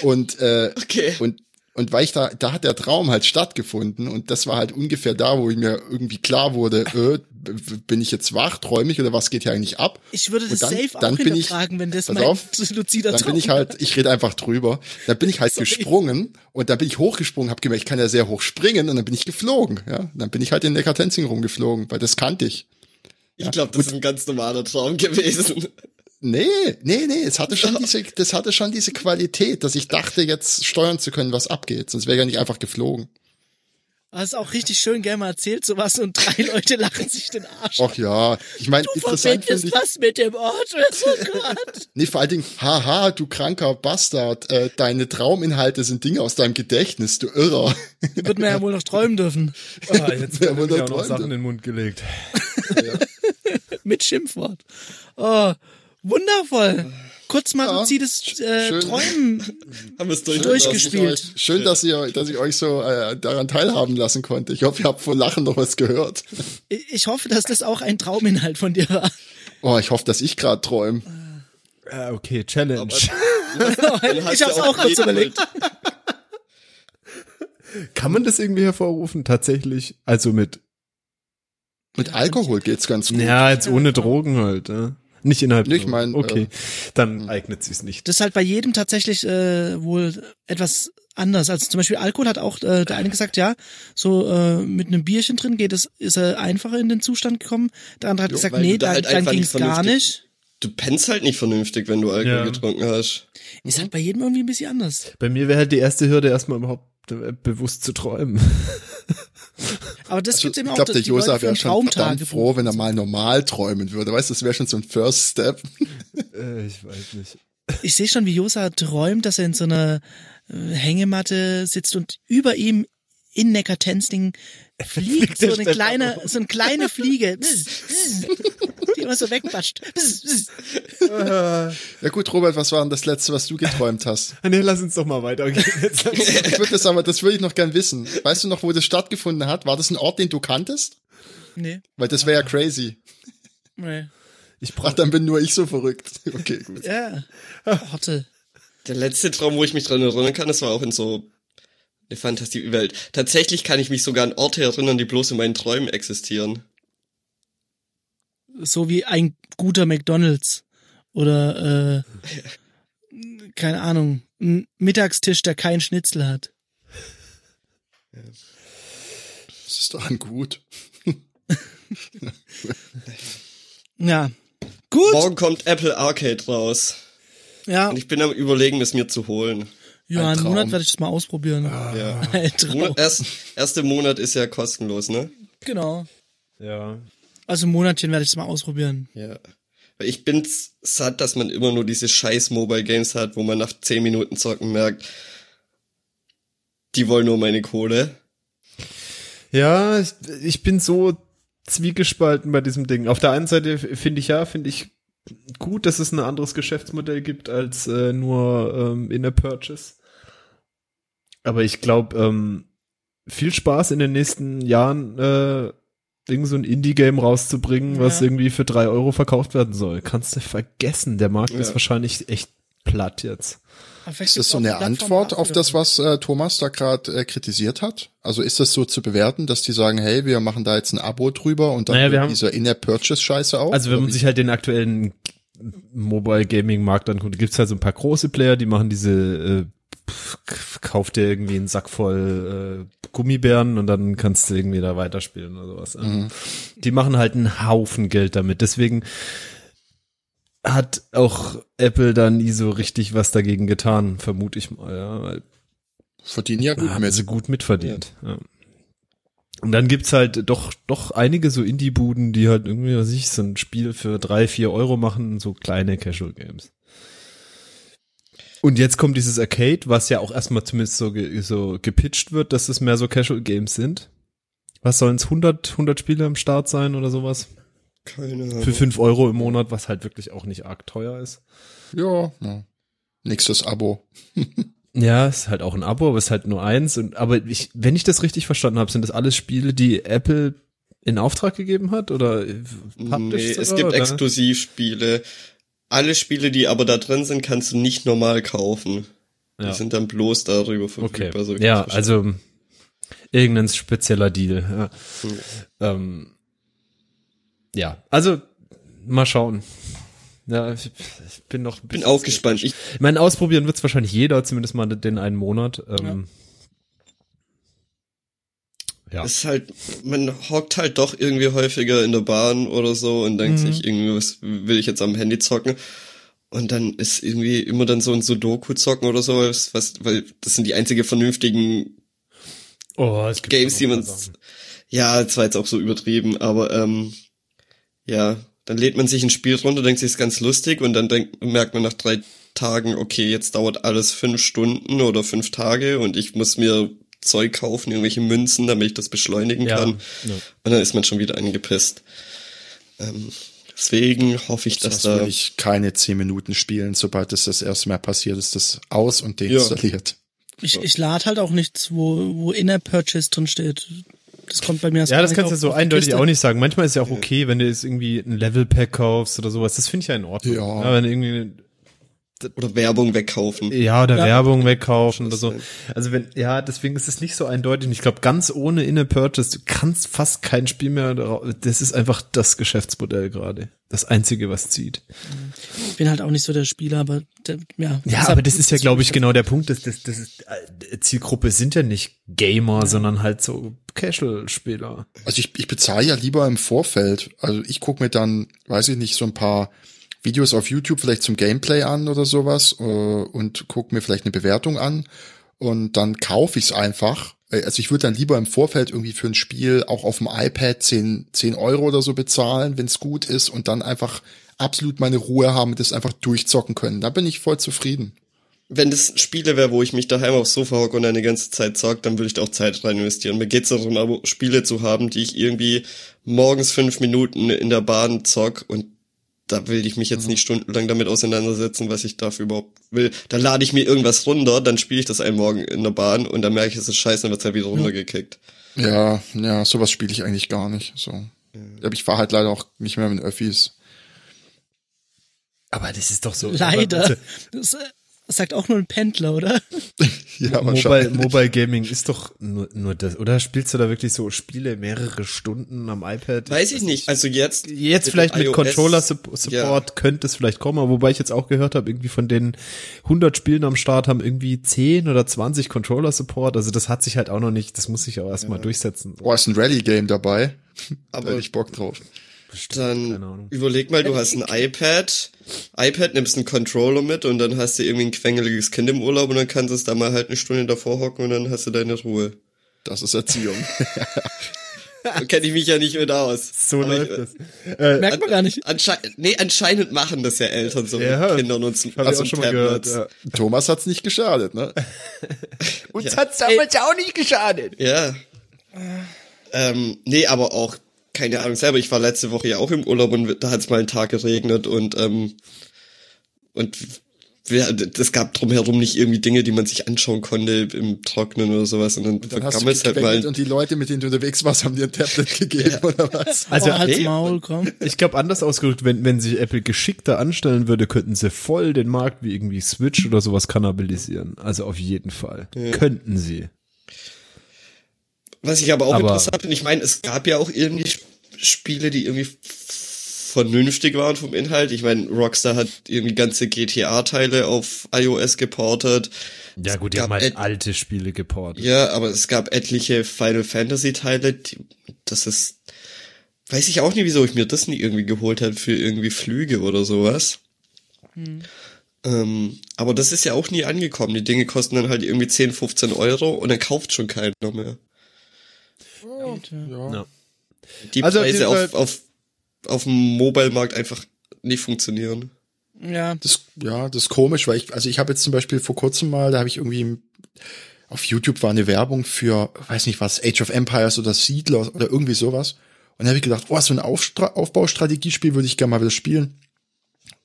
und äh, Okay. und und weil ich da, da hat der Traum halt stattgefunden und das war halt ungefähr da, wo ich mir irgendwie klar wurde, äh, bin ich jetzt wach, träume ich oder was geht hier eigentlich ab? Ich würde das dann- safe dann auch bin ich- hinterfragen, wenn das pass mein auf, luzider Dann Traum bin ich halt, ich rede einfach drüber. Dann bin ich halt Sorry. gesprungen und dann bin ich hochgesprungen, habe gemerkt, ich kann ja sehr hoch springen und dann bin ich geflogen. Ja, dann bin ich halt in Neckartenzing rumgeflogen, weil das kannte ich. Ich glaube, das ist ein ganz normaler Traum gewesen. Nee, nee, nee, es hatte schon diese, das hatte schon diese Qualität, dass ich dachte, jetzt steuern zu können, was abgeht. Sonst wäre ich ja nicht einfach geflogen. Hast auch richtig schön gerne mal erzählt, sowas, und drei Leute lachen sich den Arsch. Ach ja, ich meine, du interessant verbindest finde ich. was mit dem Ort. Oh Gott. Nee, vor allen Dingen, haha, du kranker Bastard, äh, deine Trauminhalte sind Dinge aus deinem Gedächtnis, du Irrer. Wird man ja wohl noch träumen dürfen. Ah, jetzt Wer werden mir da auch noch? Sachen in den Mund gelegt. Mit Schimpfwort. Oh, wundervoll. Kurz mal Ja, luzides äh. Träumen. Haben wir es durch Durchgespielt. Dass euch, schön, dass ihr, dass ich euch so äh, daran teilhaben lassen konnte. Ich hoffe, ihr habt vor Lachen noch was gehört. Ich hoffe, dass das auch ein Trauminhalt von dir war. Oh, ich hoffe, dass ich gerade träume. Ah, okay, Challenge. Hast ich hab's auch auch kurz überlegt. Kann man das irgendwie hervorrufen? Tatsächlich. Also mit, Mit Alkohol geht's ganz gut. ja, jetzt ohne Drogen halt. Ja. Nicht innerhalb. Ich der- mein, okay, äh, dann eignet sich's nicht. Das ist halt bei jedem tatsächlich äh, wohl etwas anders. Also zum Beispiel Alkohol hat auch äh, der eine gesagt, ja, so äh, mit einem Bierchen drin geht es, ist er einfacher in den Zustand gekommen. Der andere hat Jo, gesagt, nee, da halt dann ging es gar nicht. Du pennst halt nicht vernünftig, wenn du Alkohol Ja. getrunken hast. Ist halt bei jedem irgendwie ein bisschen anders. Bei mir wäre halt die erste Hürde erstmal überhaupt äh, bewusst zu träumen. Aber das Also, gibt's eben ich auch, glaube, dass der für wäre schon verdammt froh, wenn er mal normal träumen würde. Weißt du, das wäre schon so ein First Step. äh, ich weiß nicht. Ich sehe schon, wie Josa träumt, dass er in so einer äh, Hängematte sitzt und über ihm in Neckartenzling fliegt so eine kleine, so eine kleine Fliege, die immer so wegpatscht. Ja gut, Robert, was war denn das Letzte, was du geträumt hast? Nee, lass uns doch mal weitergehen. Ich würde das aber, das würde ich noch gern wissen. Weißt du noch, wo das stattgefunden hat? War das ein Ort, den du kanntest? Nee, Weil das wäre ja crazy. nee. ich Ach, brauch, dann bin nur ich so verrückt. Okay, gut. Ja, Horte. Der letzte Traum, wo ich mich dran erinnern kann, das war auch in so eine Fantasiewelt. Tatsächlich kann ich mich sogar an Orte erinnern, die bloß in meinen Träumen existieren. So wie ein guter McDonalds. Oder, äh, keine Ahnung, ein Mittagstisch, der keinen Schnitzel hat. Das ist doch ein gut. Ja. Gut. Morgen kommt Apple Arcade raus. Ja, Und ich bin am überlegen, es mir zu holen. Ja, ein einen. Monat werde ich das mal ausprobieren. Ja. Ein Traum. Monat, erst, erste Monat ist ja kostenlos, ne? Genau. ja. Also ein Monatchen werde ich das mal ausprobieren. Ja. Weil ich bin's satt, dass man immer nur diese scheiß Mobile Games hat, wo man nach 10 Minuten zocken merkt, die wollen nur meine Kohle. Ja, ich, ich bin so zwiegespalten bei diesem Ding. Auf der einen Seite finde ich ja, finde ich gut, dass es ein anderes Geschäftsmodell gibt als äh, nur ähm, in der Purchase. Aber ich glaube, ähm, viel Spaß in den nächsten Jahren, äh, irgend so ein Indie-Game rauszubringen, was Ja. irgendwie für drei Euro verkauft werden soll. Kannst du vergessen. Der Markt Ja. ist wahrscheinlich echt platt jetzt. Ist das so auch eine Plattform Antwort auf das, was äh, Thomas da gerade äh, kritisiert hat? Also ist das so zu bewerten, dass die sagen, hey, wir machen da jetzt ein Abo drüber und dann Naja, wir haben- dieser In-App-Purchase-Scheiße auf? Also wenn man sich halt den aktuellen Mobile Gaming Markt anguckt, gibt's halt so ein paar große Player, die machen diese äh, pf, kauf dir irgendwie einen Sack voll äh, Gummibären und dann kannst du irgendwie da weiterspielen oder sowas. Mhm. Die machen halt einen Haufen Geld damit. Deswegen hat auch Apple da nie so richtig was dagegen getan, vermute ich mal, ja, weil verdienen ja gut haben mit. sie gut mitverdient. Ja. Und dann gibt's halt doch, doch einige so Indie-Buden, die halt irgendwie, was ich, so ein Spiel für drei, vier Euro machen, so kleine Casual Games. Und jetzt kommt dieses Arcade, was ja auch erstmal zumindest so, ge so gepitcht wird, dass es mehr so Casual Games sind. Was sollen es, 100, 100 Spiele am Start sein oder sowas? Keine Ahnung. Für fünf Euro im Monat, was halt wirklich auch nicht arg teuer ist. Ja, ja. Nächstes Abo. Ja, ist halt auch ein Abo, aber ist halt nur eins. Und aber ich, wenn ich das richtig verstanden habe, sind das alles Spiele, die Apple in Auftrag gegeben hat oder Nee, es gibt oder? Exklusivspiele. Alle Spiele, die aber da drin sind, kannst du nicht normal kaufen. Ja. Die sind dann bloß darüber Okay. verfügbar. so wie ja, also irgendein spezieller Deal. Ja. Hm. Ähm, ja, also mal schauen. Ja, ich, ich bin noch. ein bin auch gespannt. Ich, meine, ausprobieren wird's wahrscheinlich jeder, zumindest mal den einen Monat. Ähm, ja. es ist halt, man hockt halt doch irgendwie häufiger in der Bahn oder so und denkt Mhm. sich irgendwie, was will ich jetzt am Handy zocken? Und dann ist irgendwie immer dann so ein Sudoku zocken oder so, was, weil das sind die einzige vernünftigen oh, es gibt Games, die man, ja, das war jetzt auch so übertrieben, aber ähm, ja, dann lädt man sich ein Spiel runter, denkt sich, ist ganz lustig und dann denkt, merkt man nach drei Tagen, okay, jetzt dauert alles fünf Stunden oder fünf Tage und ich muss mir Zeug kaufen, irgendwelche Münzen, damit ich das beschleunigen Ja, kann. ja. Und dann ist man schon wieder angepisst. Ähm, deswegen hoffe ich, dass Das da will ich keine zehn Minuten spielen. Sobald es das erste Mal passiert, ist das aus und deinstalliert. Ich, ich lade halt auch nichts, wo, wo Inner Purchase drin steht. Das kommt bei mir erst Ja, das kannst du so eindeutig auch nicht sagen. Manchmal ist ja auch okay, wenn du jetzt irgendwie ein Level-Pack kaufst oder sowas. Das finde ich ja in Ordnung. Ja. wenn du irgendwie Oder Werbung wegkaufen. Ja, oder Ja. Werbung wegkaufen oder so. Also wenn, ja, deswegen ist es nicht so eindeutig. Und ich glaube, ganz ohne In-Purchase, du kannst fast kein Spiel mehr, darauf- das ist einfach das Geschäftsmodell gerade. Das einzige, was zieht. Ich bin halt auch nicht so der Spieler, aber der, ja. Ja, aber das ist ja, glaube ich, genau der Punkt. Das, das, das ist, äh, Zielgruppe sind ja nicht Gamer, sondern halt so Casual-Spieler. Also ich, ich bezahle ja lieber im Vorfeld. Also ich gucke mir dann, weiß ich nicht, so ein paar Videos auf YouTube vielleicht zum Gameplay an oder sowas äh, und gucke mir vielleicht eine Bewertung an und dann kaufe ich es einfach. Äh, Also ich würde dann lieber im Vorfeld irgendwie für ein Spiel auch auf dem iPad 10, 10 Euro oder so bezahlen, wenn es gut ist und dann einfach absolut meine Ruhe haben und das einfach durchzocken können. Da bin ich voll zufrieden. Wenn das Spiele wäre, wo ich mich daheim aufs Sofa hocke und eine ganze Zeit zock, dann würde ich da auch Zeit rein investieren. Mir geht's darum, aber Spiele zu haben, die ich irgendwie morgens fünf Minuten in der Bahn zock und da will ich mich jetzt nicht stundenlang damit auseinandersetzen, was ich dafür überhaupt will. Da lade ich mir irgendwas runter, dann spiele ich das einen Morgen in der Bahn und dann merke ich, es ist scheiße, dann wird's halt wieder runtergekickt. Ja, ja, sowas spiele ich eigentlich gar nicht. So. Aber ich fahre halt leider auch nicht mehr mit Öffis. Aber das ist doch so. Leider. Das äh, sagt auch nur ein Pendler, oder? Ja, Mobile. Mobile Gaming ist doch nur, nur das. Oder spielst du da wirklich so Spiele mehrere Stunden am iPad? Weiß ich nicht. Also jetzt. Jetzt vielleicht mit iOS Controller-Support ja. könnte es vielleicht kommen, aber wobei ich jetzt auch gehört habe, irgendwie von den 100 Spielen am Start haben irgendwie 10 oder 20 Controller-Support. Also das hat sich halt auch noch nicht, das muss sich auch erstmal durchsetzen. Boah, ist ein Rally-Game dabei. Aber- da ich Bock drauf. Dann Keine Ahnung. überleg mal, du hast ein iPad, iPad nimmst einen Controller mit und dann hast du irgendwie ein quengeliges Kind im Urlaub und dann kannst du es da mal halt eine Stunde davor hocken und dann hast du deine Ruhe. Das ist Erziehung. Da kenne ich mich ja nicht mit aus. So Aber läuft ich, das. Äh, Merkt man gar nicht. Anscheinend, nee, anscheinend machen das ja Eltern so Ja, mit Kindern und, hab ich also auch schon mal gehört. Ja. Thomas hat's nicht geschadet, ne? Uns hat's damals auch nicht geschadet. Ja. Ähm, nee, aber auch, keine Ahnung, selber, ich war letzte Woche ja auch im Urlaub und da hat es mal einen Tag geregnet und, ähm, und das gab drumherum nicht irgendwie Dinge, die man sich anschauen konnte im Trocknen oder sowas und dann, Dann hast du vergammelst halt mal. und die Leute, mit denen du unterwegs warst, haben dir ein Tablet gegeben oder was? Also, oh, halt's nee. Maul, komm. Ich glaube, anders ausgedrückt, wenn, wenn sich Apple geschickter anstellen würde, könnten sie voll den Markt wie irgendwie Switch oder sowas kannibalisieren. Also auf jeden Fall. Könnten sie. Was ich aber auch Aber- interessant finde, ich meine, es gab ja auch irgendwie Sp- Spiele, die irgendwie vernünftig waren vom Inhalt. Ich meine, Rockstar hat irgendwie ganze GTA-Teile auf iOS geportet. Ja gut, die haben halt alte Spiele geportet. Ja, aber es gab etliche Final Fantasy Teile, die, das ist, weiß ich auch nicht, wieso ich mir das nie irgendwie geholt habe für irgendwie Flüge oder sowas. Ähm, aber das ist ja auch nie angekommen. Die Dinge kosten dann halt irgendwie 10, 15 Euro und dann kauft schon keiner mehr. Ja. Die Also auf Preise jeden auf, auf, auf dem Mobile-Markt einfach nicht funktionieren. Ja, Das, ja, das ist komisch, weil ich, also ich habe jetzt zum Beispiel vor kurzem mal, da habe ich irgendwie auf YouTube war eine Werbung für, weiß nicht was, Age of Empires oder Siedler oder irgendwie sowas. Und da habe ich gedacht, oh, so ein Aufstra Aufbaustrategiespiel würde ich gerne mal wieder spielen.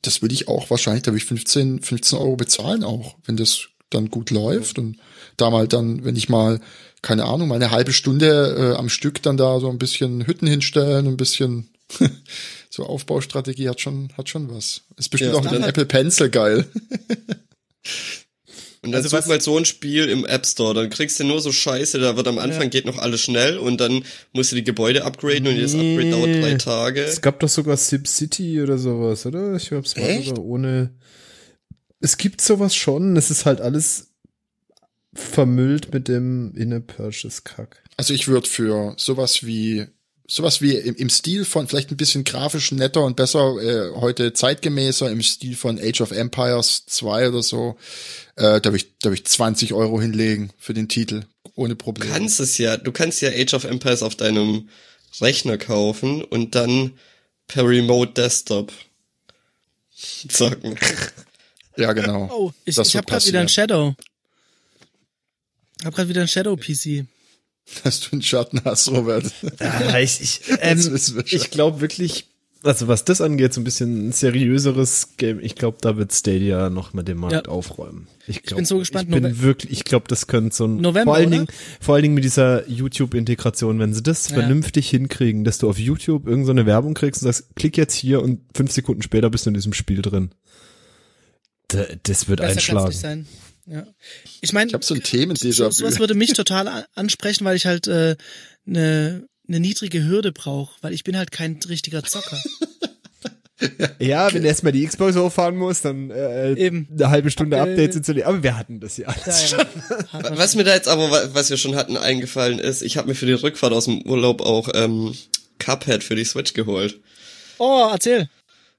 Das würde ich auch wahrscheinlich, da würde ich 15, 15 Euro bezahlen auch, wenn das dann gut läuft. Und da mal dann, wenn ich mal, keine Ahnung, mal eine halbe Stunde äh, am Stück dann da so ein bisschen Hütten hinstellen, ein bisschen so Aufbaustrategie hat schon, hat schon was. Ist bestimmt Ja, auch mit einem Apple Pencil geil. Und dann Also such mal so ein Spiel im App Store, dann kriegst du nur so Scheiße, da wird am Anfang geht noch alles schnell und dann musst du die Gebäude upgraden und jedes Upgrade dauert drei Tage. Es gab doch sogar SimCity oder sowas, oder? Ich hab's mal sogar ohne. Es gibt sowas schon. Es ist halt alles vermüllt mit dem In-Purchase-Kack. Also ich würde für sowas wie sowas wie im, im Stil von vielleicht ein bisschen grafisch netter und besser äh, heute zeitgemäßer im Stil von Age of Empires 2 oder so, äh, da würde ich da würd ich 20 Euro hinlegen für den Titel ohne Du Probleme. kannst es ja, du kannst ja Age of Empires auf deinem Rechner kaufen und dann per Remote Desktop zocken. Ja genau. Oh, ich, Das ich habe gerade wieder ein. Shadow. Ich habe gerade wieder ein Shadow PC. Dass du einen Schatten hast, Robert. Ah, ich ich, Das ähm, wir ich glaube wirklich, Also was das angeht, so ein bisschen ein seriöseres Game, ich glaube, da wird Stadia noch mal den Markt Ja. aufräumen. Ich, glaub, bin so gespannt, Ich bin Nove- wirklich, ich glaube, das könnte so ein November, vor allen oder? Dingen, vor allen Dingen mit dieser YouTube-Integration, wenn sie das Ja. vernünftig hinkriegen, dass du auf YouTube irgendeine so eine Werbung kriegst und sagst, klick jetzt hier und fünf Sekunden später bist du in diesem Spiel drin. Da, das wird Besser kann's einschlagen. Ja. Ich meine, Ich habe so ein Themen so, déjà sowas vu. würde mich total ansprechen, weil ich halt eine äh, ne, ne niedrige Hürde brauche, weil ich bin halt kein richtiger Zocker. Ja, wenn du erstmal die Xbox hochfahren musst, dann äh, Eben. eine halbe Stunde Äh, Updates installieren. Aber wir hatten das ja alles Ja, schon. ja. Was mir da jetzt aber, wa- was wir schon hatten, eingefallen ist, ich habe mir für die Rückfahrt aus dem Urlaub auch ähm, Cuphead für die Switch geholt. Oh, erzähl.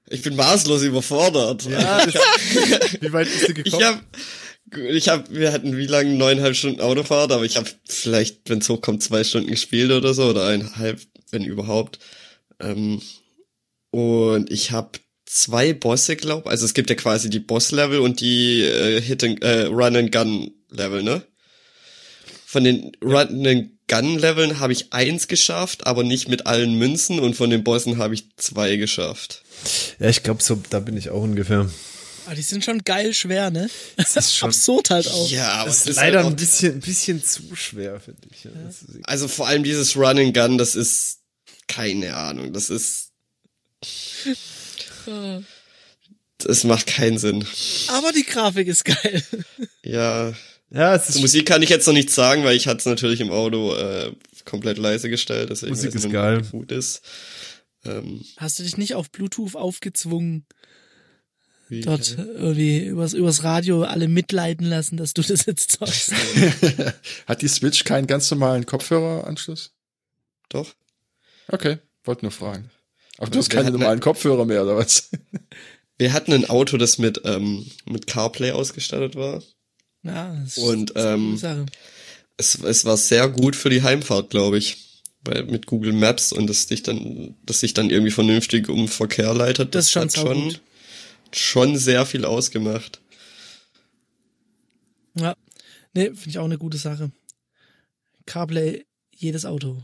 Ich bin maßlos überfordert. Ja, das, wie weit bist du Ich gekommen? Ich hab, wir hatten wie lange? Neuneinhalb Stunden Autofahrt, aber ich habe vielleicht, wenn es hochkommt, zwei Stunden gespielt oder so, oder eineinhalb, wenn überhaupt. Ähm, und ich habe zwei Bosse, glaub, also es gibt ja quasi die Boss-Level und die äh, Hit and, äh, Run-and-Gun-Level, ne? Von den Run-and-Gun-Leveln habe ich eins geschafft, aber nicht mit allen Münzen und von den Bossen habe ich zwei geschafft. Ja, ich glaube, so, da bin ich auch ungefähr. Aber die sind schon geil schwer, ne? Das ist schon Absurd halt auch. Ja, aber das es ist ist leider halt ein bisschen, ein bisschen zu schwer, finde ich. Ja, Also vor allem dieses Run and Gun, das ist keine Ahnung, das ist das macht keinen Sinn. Aber die Grafik ist geil. Ja, ja, es ist, Musik kann ich jetzt noch nichts sagen, weil ich hatte es natürlich im Auto äh, komplett leise gestellt, deswegen Musik weiß ich ist nicht, geil. gut ist. Ähm, Hast du dich nicht auf Bluetooth aufgezwungen, wie, dort irgendwie übers, übers Radio alle mitleiden lassen, dass du das jetzt zockst? Hat die Switch keinen ganz normalen Kopfhöreranschluss? Doch. Okay, wollte nur fragen. Aber du Wir hast keine normalen Kopfhörer mehr, oder was? Wir hatten ein Auto, das mit ähm, mit CarPlay ausgestattet war. Ja, das Und, ist eine ähm, Sache. Es, es war sehr gut für die Heimfahrt, glaube ich. Weil mit Google Maps und das dich dann, das sich dann irgendwie vernünftig um Verkehr leitet, Das das, ist schon hat schon. Schon sehr viel ausgemacht. Ja. Nee, finde ich auch eine gute Sache. CarPlay, jedes Auto.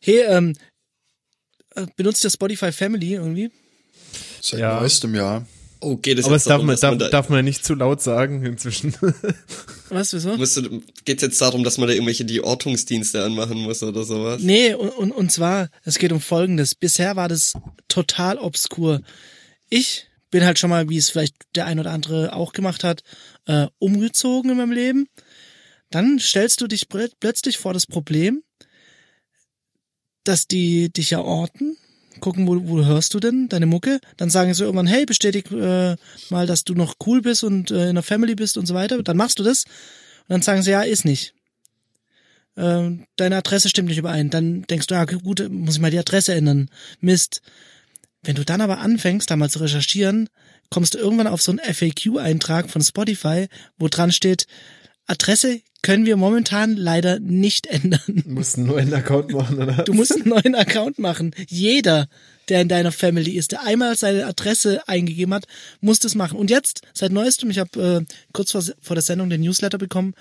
Hey, ähm, äh, benutzt ihr Spotify Family irgendwie? Seit Ja. neuestem Jahr. Oh, geht es aber jetzt es darf darum, man, dass darf, man da, darf man ja nicht zu laut sagen inzwischen. Was, wieso? du, geht's jetzt darum, dass man da irgendwelche die Ortungsdienste anmachen muss oder sowas? Nee, und, und, und zwar, es geht um Folgendes. Bisher war das total obskur. Ich bin halt schon mal, wie es vielleicht der ein oder andere auch gemacht hat, äh, umgezogen in meinem Leben. Dann stellst du dich plö- plötzlich vor das Problem, dass die dich ja orten, gucken, wo, wo hörst du denn deine Mucke? Dann sagen sie irgendwann, hey, bestätig äh, mal, dass du noch cool bist und äh, in der Family bist und so weiter. Dann machst du das und dann sagen sie, ja, ist nicht ähm, deine Adresse stimmt nicht überein. Dann denkst du, ja gut, muss ich mal die Adresse ändern. Mist. Wenn du dann aber anfängst, da mal zu recherchieren, kommst du irgendwann auf so einen FAQ-Eintrag von Spotify, wo dran steht, Adresse können wir momentan leider nicht ändern. Du musst einen neuen Account machen, oder? Du musst einen neuen Account machen. Jeder, der in deiner Family ist, der einmal seine Adresse eingegeben hat, muss das machen. Und jetzt, seit neuestem, ich habe äh, kurz vor, vor der Sendung den Newsletter bekommen,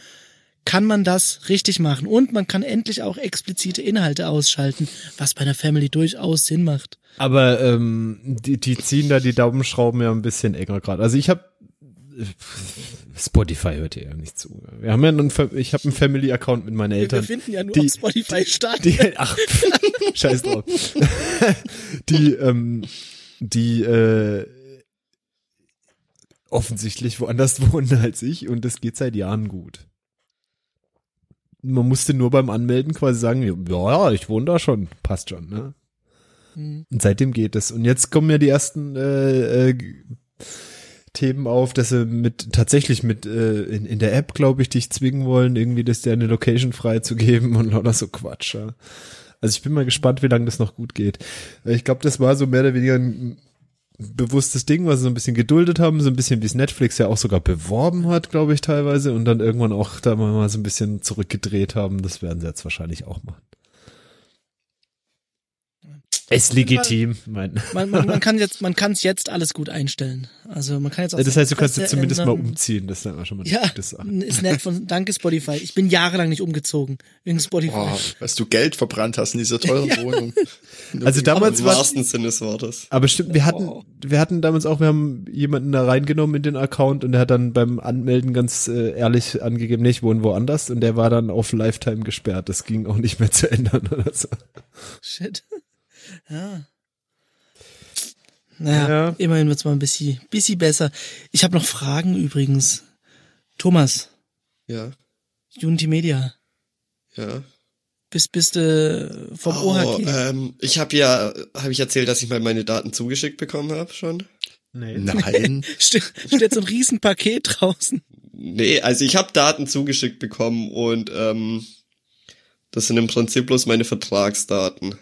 kann man das richtig machen. Und man kann endlich auch explizite Inhalte ausschalten, was bei einer Family durchaus Sinn macht. Aber ähm, die, die ziehen da die Daumenschrauben ja ein bisschen enger gerade. Also ich habe Spotify hört ihr ja nicht zu. Wir haben ja einen, ich habe einen Family Account mit meinen Wir Eltern. finden ja nur die- auf Spotify statt. Die, ach, scheiß drauf. die, ähm, die, äh, offensichtlich woanders wohnen als ich und das geht seit Jahren gut. Man musste nur beim Anmelden quasi sagen, ja, ja, ich wohne da schon, passt schon, ne? Mhm. Und seitdem geht es. Und jetzt kommen ja die ersten äh, äh, Themen auf, dass sie mit tatsächlich mit äh, in, in der App, glaube ich, dich zwingen wollen, irgendwie das dir eine Location freizugeben und lauter so Quatsch. Ja. Also ich bin mal gespannt, wie lange das noch gut geht. Ich glaube, das war so mehr oder weniger ein bewusstes Ding, was sie so ein bisschen geduldet haben, so ein bisschen wie es Netflix ja auch sogar beworben hat, glaube ich, teilweise, und dann irgendwann auch da mal so ein bisschen zurückgedreht haben. Das werden sie jetzt wahrscheinlich auch machen. Ist legitim, mein. Man, man, man kann jetzt, man kann es jetzt alles gut einstellen. Also man kann jetzt auch Das heißt, du kannst jetzt zumindest mal ändern. umziehen. Das ist dann schon mal eine Ja, gute Sache. ist nett von, danke Spotify. Ich bin jahrelang nicht umgezogen wegen Spotify. Oh, was du Geld verbrannt hast in dieser teuren Wohnung. Also damals Im war wahrsten Sinne des Wortes. Aber stimmt, wir hatten, wir hatten damals auch, wir haben jemanden da reingenommen in den Account und der hat dann beim Anmelden ganz äh, ehrlich angegeben, nee, ich wohne woanders und der war dann auf Lifetime gesperrt. Das ging auch nicht mehr zu ändern oder so. Shit. Ja. Naja, Ja. immerhin wird's mal ein bisschen, bisschen besser. Ich habe noch Fragen übrigens. Thomas, Ja, Unity Media, ja. bist, bist du vom Oh, OHG? ähm, ich habe ja, habe ich erzählt, dass ich mal meine Daten zugeschickt bekommen habe schon? Nee. Nein. Ste steht so ein Riesenpaket draußen. Nee, also ich habe Daten zugeschickt bekommen und ähm, das sind im Prinzip bloß meine Vertragsdaten.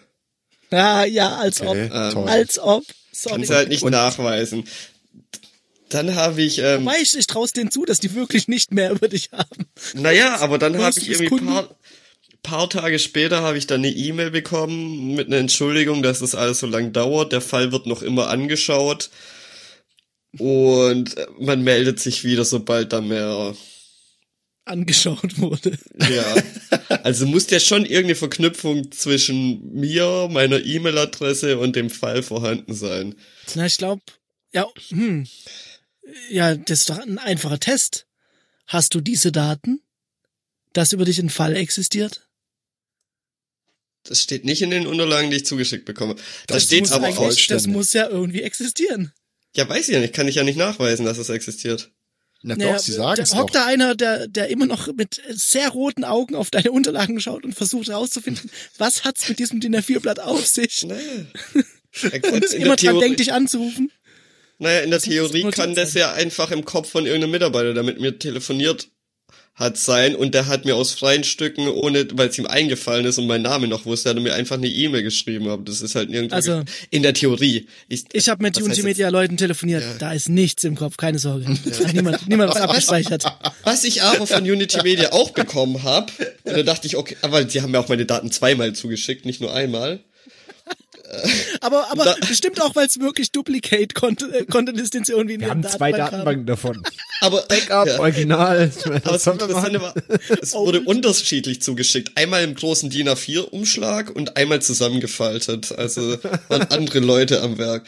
Ah, ja, als Okay, ob. toll. Als ob. Sorry. Kannst du halt nicht nachweisen. Dann habe ich, ähm, Wobei ich, ich traue denen zu, dass die wirklich nicht mehr über dich haben. naja, aber dann habe ich es irgendwie Kunden. paar, paar Tage später habe ich dann eine E-Mail bekommen mit einer Entschuldigung, dass das alles so lang dauert. Der Fall wird noch immer angeschaut. Und man meldet sich wieder, sobald da mehr Angeschaut wurde. Ja. Also muss ja schon irgendeine Verknüpfung zwischen mir, meiner E-Mail-Adresse und dem Fall vorhanden sein. Na, ich glaube, ja, hm. Ja, das ist doch ein einfacher Test. Hast du diese Daten? Dass über dich ein Fall existiert? Das steht nicht in den Unterlagen, die ich zugeschickt bekomme. Da Das steht aber auch. vollständig. Das muss ja irgendwie existieren. Ja, weiß ich ja nicht. Kann ich ja nicht nachweisen, dass es existiert. Na Naja, doch, sie sagen es hockt da einer, der, der immer noch mit sehr roten Augen auf deine Unterlagen schaut und versucht herauszufinden, was hat's mit diesem DIN A4-Blatt auf sich? Naja. Und immer dran denkt, dich anzurufen. naja, in der Theorie kann das ja einfach im Kopf von irgendeinem Mitarbeiter, der mit mir telefoniert hat sein und der hat mir aus freien Stücken, ohne, weil es ihm eingefallen ist und mein Name noch wusste, hat er mir einfach eine E-Mail geschrieben. Aber das ist halt nirgendwo. Also, in der Theorie. Ich, Ich habe mit Unity Media Leuten telefoniert. Ja. Da ist nichts im Kopf, keine Sorge. Hat niemand, niemand was abgespeichert. Was ich aber von Unity Media auch bekommen habe, da dachte ich, okay, aber sie haben mir auch meine Daten zweimal zugeschickt, nicht nur einmal. Aber, aber Da- bestimmt auch, weil es wirklich Duplicate Content, äh, Content ist, den sie irgendwie in Wir haben zwei Datenbank Datenbanken davon. Aber Backup, ja. Original. Aber? Interessante war, es wurde unterschiedlich zugeschickt. Einmal im großen DIN A4-Umschlag und einmal zusammengefaltet. Also waren andere Leute am Werk.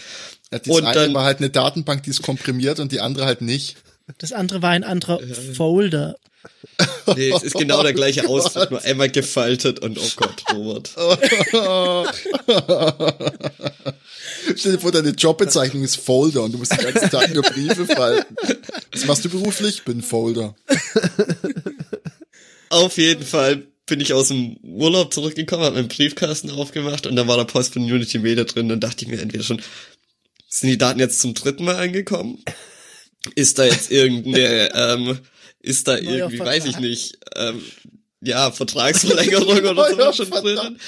Ja, das Und eine dann- war halt eine Datenbank, die ist komprimiert und die andere halt nicht. Das andere war ein anderer Folder. Nee, es ist genau der gleiche Ausdruck, nur einmal gefaltet und oh Gott, Robert. Stell dir vor, deine Jobbezeichnung ist Folder und du musst den ganzen Tag nur Briefe falten. Was machst du beruflich? Bin Folder. Auf jeden Fall bin ich aus dem Urlaub zurückgekommen, habe meinen Briefkasten aufgemacht und da war der Post von Unity Media drin. Dann dachte ich mir entweder schon, sind die Daten jetzt zum dritten Mal angekommen? Ist da jetzt irgendeine, ähm, ist da Neuer irgendwie, weiß ich Vertrag. nicht, ähm, ja, Vertragsverlängerung oder so schon Vertrag. drin?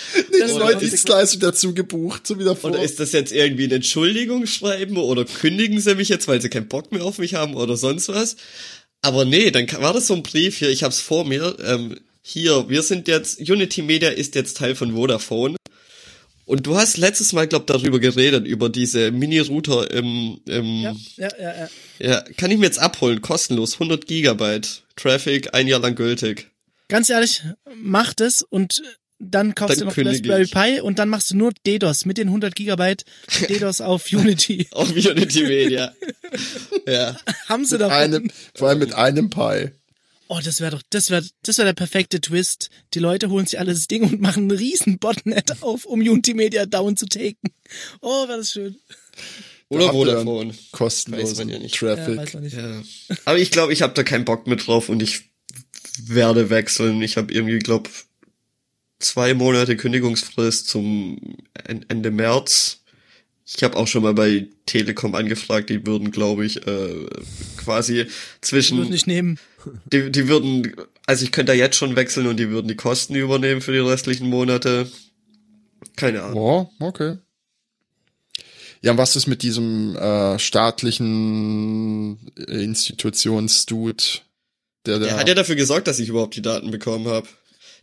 Eine neue Dienstleistung dazu gebucht, so wie davor. Oder ist das jetzt irgendwie ein Entschuldigungsschreiben oder kündigen sie mich jetzt, weil sie keinen Bock mehr auf mich haben oder sonst was? Aber nee, dann war das so ein Brief hier, ich hab's vor mir. Ähm, hier, wir sind jetzt, Unity Media ist jetzt Teil von Vodafone. Und du hast letztes Mal, glaub, darüber geredet, über diese Mini-Router im, im Ja, ja, ja, ja. ja, kann ich mir jetzt abholen, kostenlos, 100 Gigabyte, Traffic, ein Jahr lang gültig. Ganz ehrlich, mach das und dann kaufst Dann du noch Raspberry. Pi und dann machst du nur DDoS mit den 100 Gigabyte DDoS auf Unity. Auf Unity Media. ja. Haben sie doch. einem, vor allem mit einem Pi. Oh, das wäre doch, das wäre, das wäre der perfekte Twist. Die Leute holen sich alle das Ding und machen einen riesen Botnet auf, um Unity down zu taken. Oh, wäre das schön. Oder Vodafone. Weiß Kostenlosen man ja nicht. Ja, Traffic. weiß man nicht. Ja. Aber ich glaube, ich habe da keinen Bock mit drauf und ich werde wechseln. Ich habe irgendwie, glaube zwei Monate Kündigungsfrist zum En- Ende März. Ich habe auch schon mal bei Telekom angefragt, die würden, glaube ich, äh, quasi Würde zwischen, nicht nehmen. die, die würden, also ich könnte da jetzt schon wechseln und die würden die Kosten übernehmen für die restlichen Monate. Keine Ahnung. Ja, okay. Ja, und was ist mit diesem äh, staatlichen Institutionsdude, der, der, Der hat ja dafür gesorgt, dass ich überhaupt die Daten bekommen habe.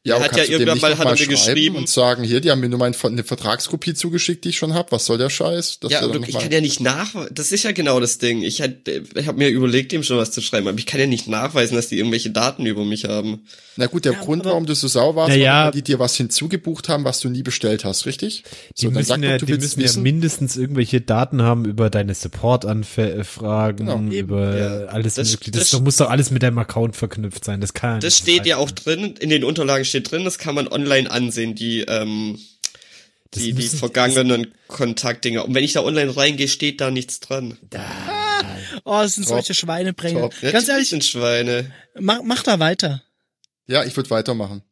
Ja, Er aber hat ja irgendwann mal- hat er mal mir geschrieben- und sagen, hier, die haben mir nur meine, eine Vertragskopie zugeschickt, die ich schon hab. Was soll der Scheiß? Dass Ja, aber ich kann ja nicht nach, das ist ja genau das Ding. Ich, habe mir überlegt, ihm schon was zu schreiben, aber ich kann ja nicht nachweisen, dass die irgendwelche Daten über mich haben. Na gut, der Ja, Grund, aber- warum du so sauer warst, Na war, ja. weil die dir was hinzugebucht haben, was du nie bestellt hast, richtig? Die So, dann müssen, ja, doch, du die müssen ja mindestens irgendwelche Daten haben über deine Support-Anfragen, Genau. über Ja. alles Das- mögliche. Das, das- doch, muss doch alles mit deinem Account verknüpft sein. Das kann Das steht ja auch drin, in den Unterlagen steht drin, das kann man online ansehen, die, ähm, Das die, die vergangenen Kontaktdinger. Und wenn ich da online reingehe, steht da nichts dran. Oh, es sind Top. solche Schweinebränger. Top. Ganz ehrlich, sind Schweine. mach, mach da weiter. Ja, ich würde weitermachen.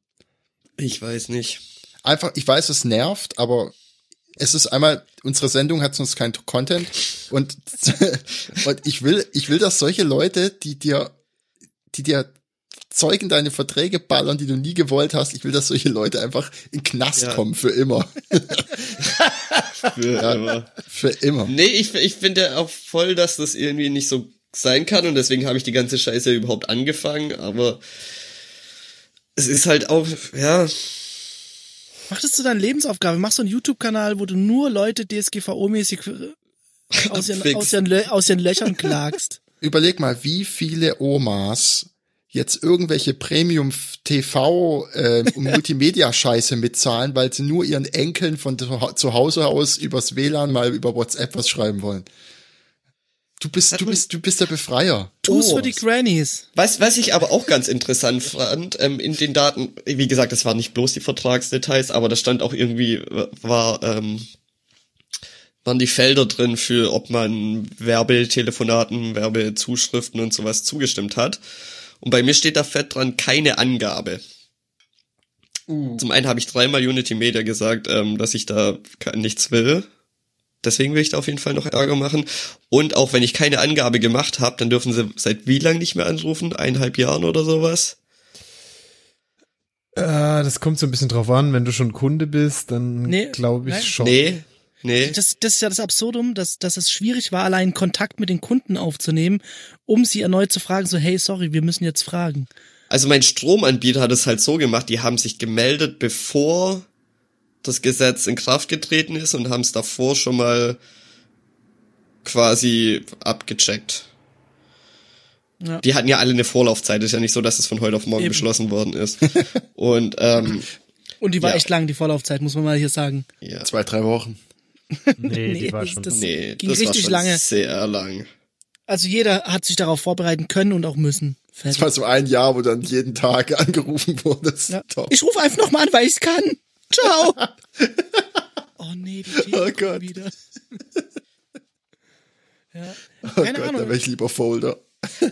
Ich weiß nicht. Einfach, ich weiß, es nervt, aber es ist einmal, unsere Sendung hat sonst kein Content und, und ich will, ich will, dass solche Leute, die dir, die dir Zeug in deine Verträge ballern, die du nie gewollt hast, ich will, dass solche Leute einfach in Knast Ja. kommen für immer. Ja. Für immer. Nee, ich, ich finde auch voll, dass das irgendwie nicht so sein kann und deswegen habe ich die ganze Scheiße überhaupt angefangen, aber es ist halt auch, ja, Mach das zu deiner Lebensaufgabe. Mach so einen YouTube-Kanal, wo du nur Leute DSGVO-mäßig aus ihren, Fix. aus, ihren, Lö- aus ihren Löchern klagst. Überleg mal, wie viele Omas jetzt irgendwelche Premium-TV äh, und Multimedia-Scheiße mitzahlen, weil sie nur ihren Enkeln von zu Hause aus übers WLAN mal über WhatsApp was schreiben wollen. Du bist, du bist, du bist der Befreier. Tu's Oh. für die Grannies. Was, was ich aber auch ganz interessant fand, ähm, in den Daten, wie gesagt, das waren nicht bloß die Vertragsdetails, aber da stand auch irgendwie, war, ähm, waren die Felder drin für, ob man Werbetelefonaten, Werbezuschriften und sowas zugestimmt hat. Und bei mir steht da fett dran, keine Angabe. Uh. Zum einen habe ich dreimal Unity Media gesagt, ähm, dass ich da nichts will. Deswegen will ich da auf jeden Fall noch Ärger machen. Und auch wenn ich keine Angabe gemacht habe, dann dürfen sie seit wie lang nicht mehr anrufen? Eineinhalb Jahren oder sowas? Äh, das kommt so ein bisschen drauf an. Wenn du schon Kunde bist, dann Nee, glaube ich nein. schon. Nee, nee. Das, das ist ja das Absurdum, dass, dass es schwierig war, allein Kontakt mit den Kunden aufzunehmen, um sie erneut zu fragen, so, hey, sorry, wir müssen jetzt fragen. Also mein Stromanbieter hat es halt so gemacht, die haben sich gemeldet, bevor das Gesetz in Kraft getreten ist und haben es davor schon mal quasi abgecheckt. Ja. Die hatten ja alle eine Vorlaufzeit, ist ja nicht so, dass es von heute auf morgen Eben. beschlossen worden ist. und ähm, Und die war Ja. echt lang, die Vorlaufzeit, muss man mal hier sagen. ja, Zwei, drei Wochen. Nee, die Nee, war das- schon. das- nee, ging das war richtig schon lange. sehr lang. Also jeder hat sich darauf vorbereiten können und auch müssen. Das Fertig. war so ein Jahr, wo dann jeden Tag angerufen wurde. Das Ja. top. Ich rufe einfach nochmal an, weil ich's kann. Ciao. oh nee, die Oh kommen Gott. wieder. ja. Oh Keine Gott, da Ahnung. wäre ich lieber Folder.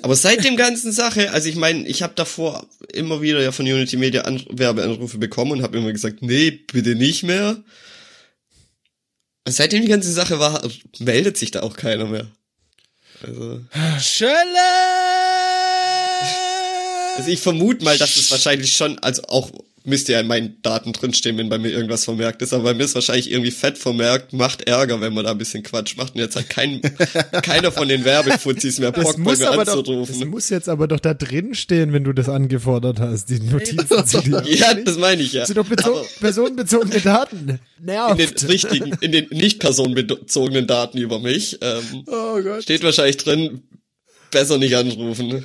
Aber seit dem ganzen Sache, also ich meine, ich habe davor immer wieder ja von Unity Media An Werbeanrufe bekommen und habe immer gesagt, nee, bitte nicht mehr. Seitdem die ganze Sache war, meldet sich da auch keiner mehr. Also, Challenge! also ich vermute mal, dass es wahrscheinlich schon, also auch müsste ja in meinen Daten drinstehen, wenn bei mir irgendwas vermerkt ist, aber bei mir ist wahrscheinlich irgendwie fett vermerkt, macht Ärger, wenn man da ein bisschen Quatsch macht. Und jetzt hat kein, keiner von den Werbefuzis mehr Das Bock, bei muss, mir aber doch, das anzurufen. muss jetzt aber doch da drin stehen, wenn du das angefordert hast. Die Notizen zu dir. Ja, das meine ich ja. Das sind doch bezo Aber- personenbezogene Daten. in den Nervt. richtigen, in den nicht personenbezogenen Daten über mich, ähm, Oh Gott. steht wahrscheinlich drin, besser nicht anrufen.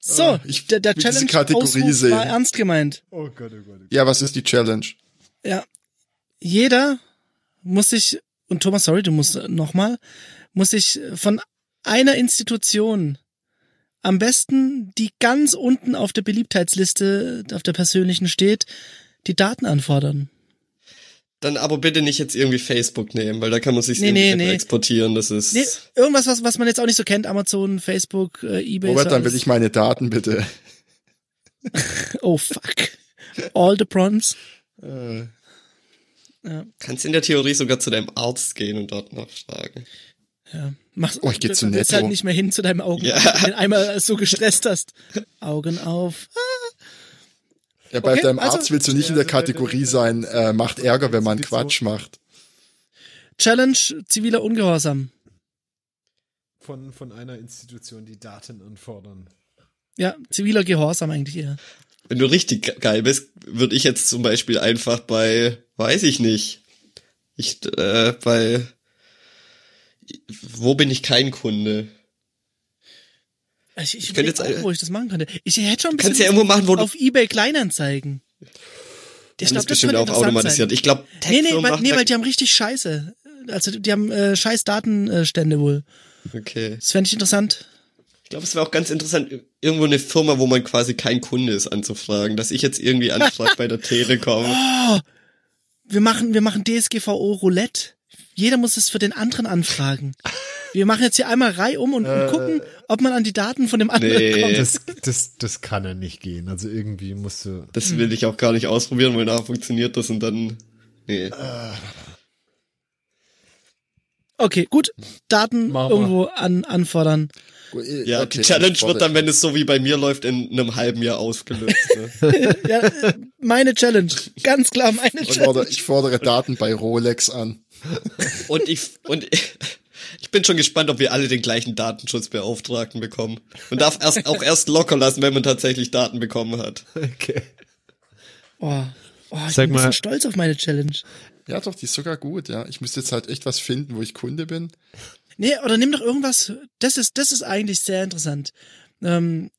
So, ich der, der Challenge Kategorie Ausruf sehen. war ernst gemeint. Oh Gott, oh Gott. Ja, was ist die Challenge? Ja. Jeder muss sich, und Thomas, sorry, du musst nochmal, muss sich von einer Institution am besten, die ganz unten auf der Beliebtheitsliste, auf der persönlichen steht, die Daten anfordern. Dann aber bitte nicht jetzt irgendwie Facebook nehmen, weil da kann man sich Nee, irgendwie nee, nee. exportieren. Das ist Nee, irgendwas, was, was man jetzt auch nicht so kennt, Amazon, Facebook, äh, Ebay. Robert, so dann will ich meine Daten bitte. Oh fuck. All the prawns. Äh, Ja, kannst in der Theorie sogar zu deinem Arzt gehen und dort nachfragen. ja. Mach, Oh, ich geh zu du Netto. halt nicht mehr hin zu deinem Augen, Ja. wenn du einmal so gestresst hast. Augen auf. Ja, bei Okay, deinem also- Arzt willst du nicht in der Kategorie sein, äh, macht Ärger, wenn man Quatsch macht. Challenge ziviler Ungehorsam. Von, von einer Institution, die Daten anfordern. Ja, ziviler Gehorsam eigentlich eher. wenn du richtig geil bist, würde ich jetzt zum Beispiel einfach bei, weiß ich nicht, ich, äh, bei, wo bin ich kein Kunde? Ich, ich, könnte überleg jetzt, auch, äh, wo ich das machen könnte. Ich hätte schon ein bisschen ja irgendwo machen, wo auf eBay Kleinanzeigen. Ich das glaub, ist bestimmt auch automatisiert. sein. Ich glaube, Nee, nee, weil, nee, weil die haben richtig Scheiße. Also die haben äh, scheiß Datenstände wohl. Okay. Das fände ich interessant. Ich glaube, es wäre auch ganz interessant, irgendwo eine Firma, wo man quasi kein Kunde ist, anzufragen, dass ich jetzt irgendwie anfrage bei der Telekom. Oh, wir machen, wir machen DSGVO Roulette. Jeder muss es für den anderen anfragen. Wir machen jetzt hier einmal Reihe um und, und gucken, ob man an die Daten von dem anderen Nee. kommt. Das, das, das kann ja nicht gehen. Also irgendwie musst du. Das will ich auch gar nicht ausprobieren, weil nachher funktioniert das und dann. Nee. Okay, gut. Daten wir. irgendwo an, anfordern. Ja, Okay, die Challenge ich wird dann, wenn es so wie bei mir läuft, in einem halben Jahr ausgelöst. Ne? Ja, äh, meine Challenge. Ganz klar meine Ich Challenge. fordere, ich fordere Daten bei Rolex an. und ich und ich, bin schon gespannt, ob wir alle den gleichen Datenschutzbeauftragten bekommen. Man darf erst auch erst locker lassen, wenn man tatsächlich Daten bekommen hat. Okay. Oh, oh, ich Sag bin ein bisschen mal- stolz auf meine Challenge. Ja, doch, die ist sogar gut, ja. Ich müsste jetzt halt echt was finden, wo ich Kunde bin. Nee, oder nimm doch irgendwas. Das ist, das ist eigentlich sehr interessant. Ähm,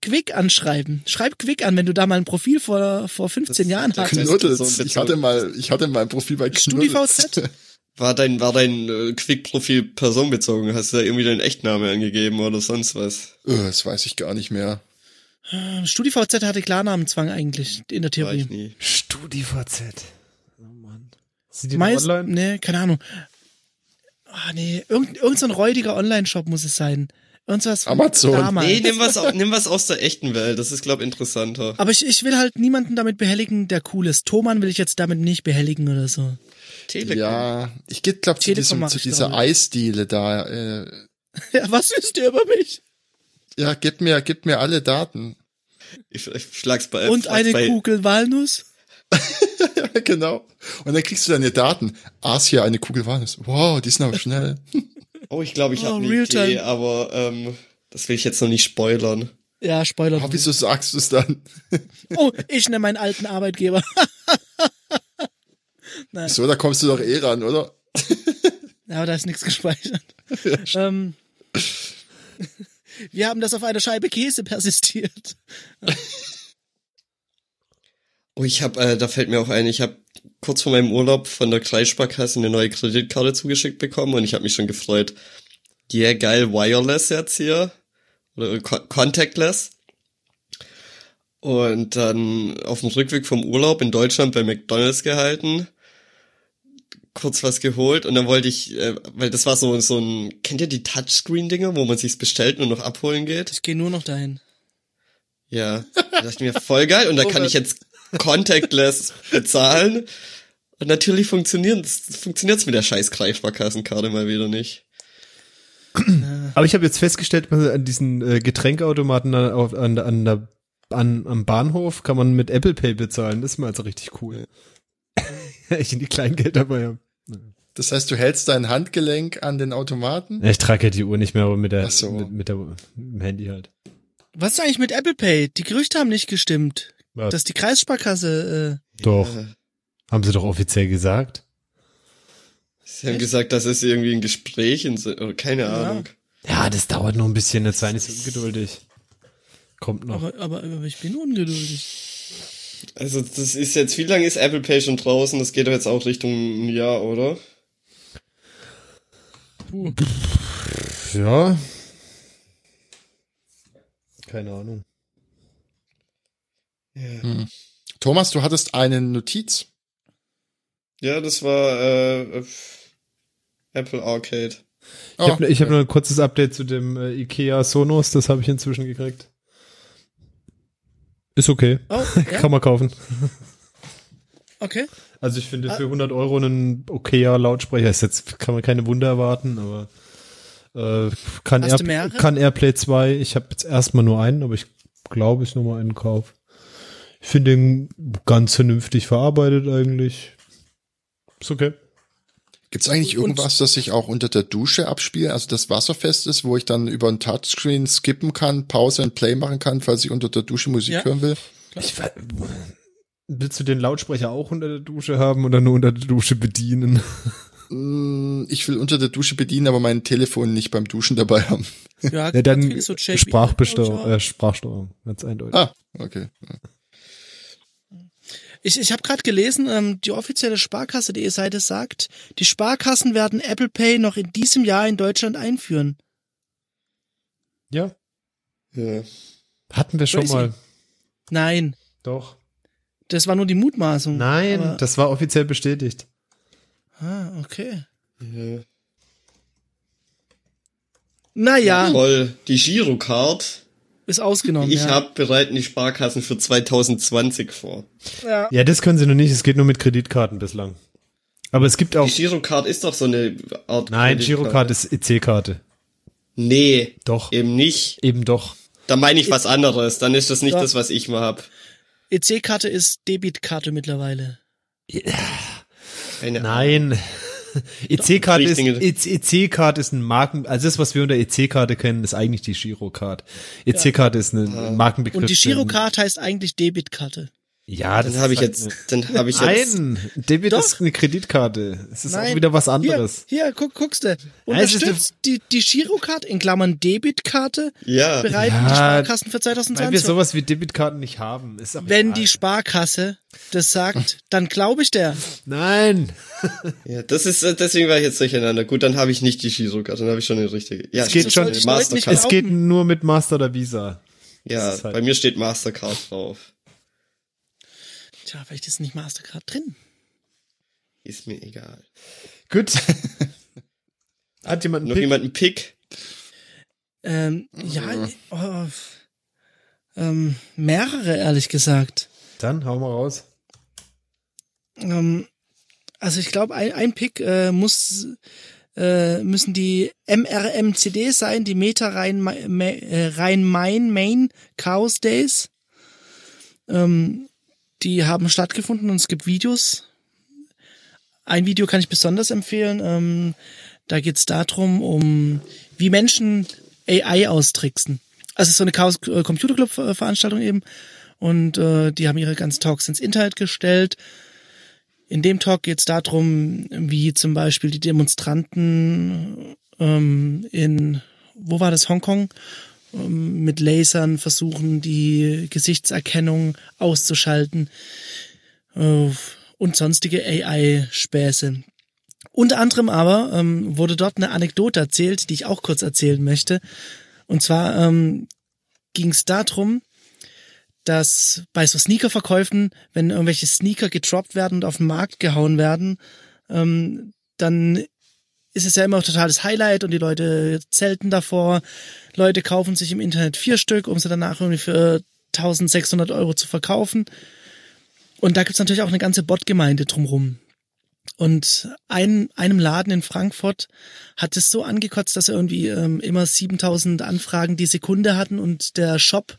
Quick anschreiben. Schreib Quick an, wenn du da mal ein Profil vor, vor 15 Das- Jahren hattest. Knuddels. Ich hatte mal, ich hatte mal ein Profil bei Knuddels. StudiVZ? War dein war dein äh, Quick-Profil personenbezogen? Hast du da irgendwie deinen Echtname angegeben oder sonst was? Äh, Das weiß ich gar nicht mehr. StudiVZ hatte Klarnamenzwang eigentlich in der War ich Theorie. nie. StudiVZ. Oh Mann. Sind die Meist, online? nee, keine Ahnung. Ah, nee, irgend, irgend so ein räudiger Online-Shop muss es sein. Irgendwas von Amazon. damals. Nee, nimm was, nimm was aus der echten Welt. Das ist, glaub interessanter. Aber ich, ich will halt niemanden damit behelligen, der cool ist. Thomann will ich jetzt damit nicht behelligen oder so. Telekom. Ja, ich gehe, glaube zu, diesem, zu dieser. Eisdiele da. Äh, Ja, was wisst ihr über mich? ja, gib mir, gib mir alle Daten. Ich, ich schlag's bei Und schlag's eine bei, Kugel Walnuss? Ja, genau. Und dann kriegst du deine Daten. Asia, eine Kugel Walnuss. Wow, die sind aber schnell. Oh, ich glaube, ich Oh, habe eine Realtime. Idee, aber ähm, das will ich jetzt noch nicht spoilern. Ja, Spoiler. Oh, wieso sagst du es dann? Oh, ich nehme meinen alten Arbeitgeber. So, da kommst du doch eh ran, oder? Ja, aber da ist nichts gespeichert. ähm, wir haben das auf einer Scheibe Käse persistiert. Oh, ich habe, äh, da fällt mir auch ein, ich habe kurz vor meinem Urlaub von der Kreissparkasse eine neue Kreditkarte zugeschickt bekommen und ich habe mich schon gefreut. Yeah, geil, wireless jetzt hier. Oder co contactless. Und dann auf dem Rückweg vom Urlaub in Deutschland bei McDonalds gehalten. Kurz was geholt und dann wollte ich, äh, weil das war so, so ein, kennt ihr die Touchscreen-Dinger, wo man sich's bestellt und noch abholen geht? Ich gehe nur noch dahin. Ja, da dachte ich mir, voll geil. Und da kann ich jetzt contactless bezahlen. Und natürlich funktioniert funktioniert's mit der scheiß Kreissparkassenkarte mal wieder nicht. Aber ich habe jetzt festgestellt, an diesen äh, Getränkautomaten an, an, an der an, am Bahnhof kann man mit Apple Pay bezahlen. Das ist mal also richtig cool. ich in die Kleingeld dabei habe. Das heißt, du hältst dein Handgelenk an den Automaten? Ja, ich trage ja die Uhr nicht mehr, aber mit der, so. mit, mit der mit dem Handy halt. Was ist eigentlich mit Apple Pay? Die Gerüchte haben nicht gestimmt. Was? Dass die Kreissparkasse, äh, Doch. Äh, Haben sie doch offiziell gesagt. Sie haben gesagt, das ist irgendwie ein Gespräch, in, so- oder keine Ahnung. Ja, das dauert noch ein bisschen, jetzt sei nicht so ungeduldig. Kommt noch. aber, aber, aber ich bin ungeduldig. Also das ist jetzt, wie lange ist Apple Pay schon draußen? Das geht doch jetzt auch Richtung ein Jahr, oder? ja. Keine Ahnung. Ja, Thomas, du hattest eine Notiz. ja das war äh, Apple Arcade. Ich habe ich hab noch ein kurzes Update zu dem äh, Ikea Sonos, das habe ich inzwischen gekriegt. Ist okay, Oh, ja? kann man kaufen. Okay. Also ich finde Ah. für 100 Euro einen okayer Lautsprecher, ist jetzt kann man keine Wunder erwarten, aber äh, kann, Air, kann Airplay 2, ich habe jetzt erstmal nur einen, aber ich glaube, ich nochmal einen Kauf. Ich finde den ganz vernünftig verarbeitet eigentlich. Ist okay. Gibt's eigentlich Und- irgendwas, das sich auch unter der Dusche abspielt, also das wasserfest ist, wo ich dann über ein Touchscreen skippen kann, Pause und Play machen kann, falls ich unter der Dusche Musik Ja. hören will? Ich, willst du den Lautsprecher auch unter der Dusche haben oder nur unter der Dusche bedienen? Mm, Ich will unter der Dusche bedienen, aber mein Telefon nicht beim Duschen dabei haben. Ja, Ja, dann so Sprachbesteuerung, ich, äh, Sprachsteuerung, ganz eindeutig. Ah, okay. Ich, ich habe gerade gelesen, ähm, die offizielle Sparkasse.de Seite sagt, die Sparkassen werden Apple Pay noch in diesem Jahr in Deutschland einführen. Ja, Ja. hatten wir schon Crazy. mal. Nein, Doch. das war nur die Mutmaßung. Nein, Aber, das war offiziell bestätigt. ah, okay. ja. Naja, Toll. Die Girocard. Ist ausgenommen. Ich ja. hab bereiten die Sparkassen für 2020 vor. Ja. Ja, das können sie noch nicht, es geht nur mit Kreditkarten bislang. Aber es gibt auch, Die Girocard ist doch so eine Art. nein. Girocard ist EC-Karte. Nee, Doch, eben nicht. eben doch. Da meine ich was anderes. Dann ist das nicht Ja. das, was ich mal hab. EC-Karte ist Debitkarte mittlerweile. Keine Nein. EC-Karte ist, Richtige- EC-Karte ist ein Marken, also das, was wir unter EC-Karte kennen, ist eigentlich die Girocard. EC-Karte ist ein Markenbegriff. Und die Girocard heißt eigentlich Debitkarte. Ja, das Dann habe ich halt jetzt, dann habe ich jetzt. Nein, Debit Doch. ist eine Kreditkarte. Es ist Nein. auch wieder was anderes. Hier, hier guck, guckst du. es ist Unterstützt die, die Girocard in Klammern Debitkarte Ja. bereiten Ja, die Sparkassen für Weil wir 2020. sowas wie Debitkarten nicht haben. Ist aber Wenn egal. die Sparkasse das sagt, dann glaube ich der. Nein. ja, das ist, äh, deswegen war ich jetzt durcheinander. Gut, dann habe ich nicht die Girocard, dann habe ich schon eine richtige. Ja, Es geht schon- nicht Mastercard. Es geht nur mit Master oder Visa. Ja, halt- bei mir steht Mastercard drauf. Tja, vielleicht ist nicht Mastercard drin. Ist mir egal. Gut. Hat jemand einen Noch Pick? jemand einen Pick? Ähm, ja, oh, ähm, mehrere, ehrlich gesagt. Dann hau mal raus. Ähm, also ich glaube, ein, ein Pick äh, muss äh, müssen die MRMCD sein, die Meta Rhein, äh, Rhein-Main Main Chaos Days. Ähm, die haben stattgefunden und es gibt Videos. Ein Video kann ich besonders empfehlen. Ähm, da geht's darum, um wie Menschen AI austricksen. Also es ist so eine Chaos äh, Computer Club Veranstaltung eben. Und äh, die haben ihre ganzen Talks ins Internet gestellt. In dem Talk geht es darum, wie zum Beispiel die Demonstranten ähm, in, wo war das, Hongkong, mit Lasern versuchen, die Gesichtserkennung auszuschalten äh, und sonstige AI-Späße. Unter anderem aber ähm, wurde dort eine Anekdote erzählt, die ich auch kurz erzählen möchte. Und zwar ähm, ging es darum, dass bei so Sneakerverkäufen, wenn irgendwelche Sneaker gedroppt werden und auf den Markt gehauen werden, ähm, dann ist es ja immer totales Highlight und die Leute zelten davor. Leute kaufen sich im Internet vier Stück, um sie danach irgendwie für 1600 Euro zu verkaufen. Und da gibt's natürlich auch eine ganze Bot-Gemeinde drumrum. Und ein, einem Laden in Frankfurt hat es so angekotzt, dass er irgendwie ähm, immer 7000 Anfragen die Sekunde hatten und der Shop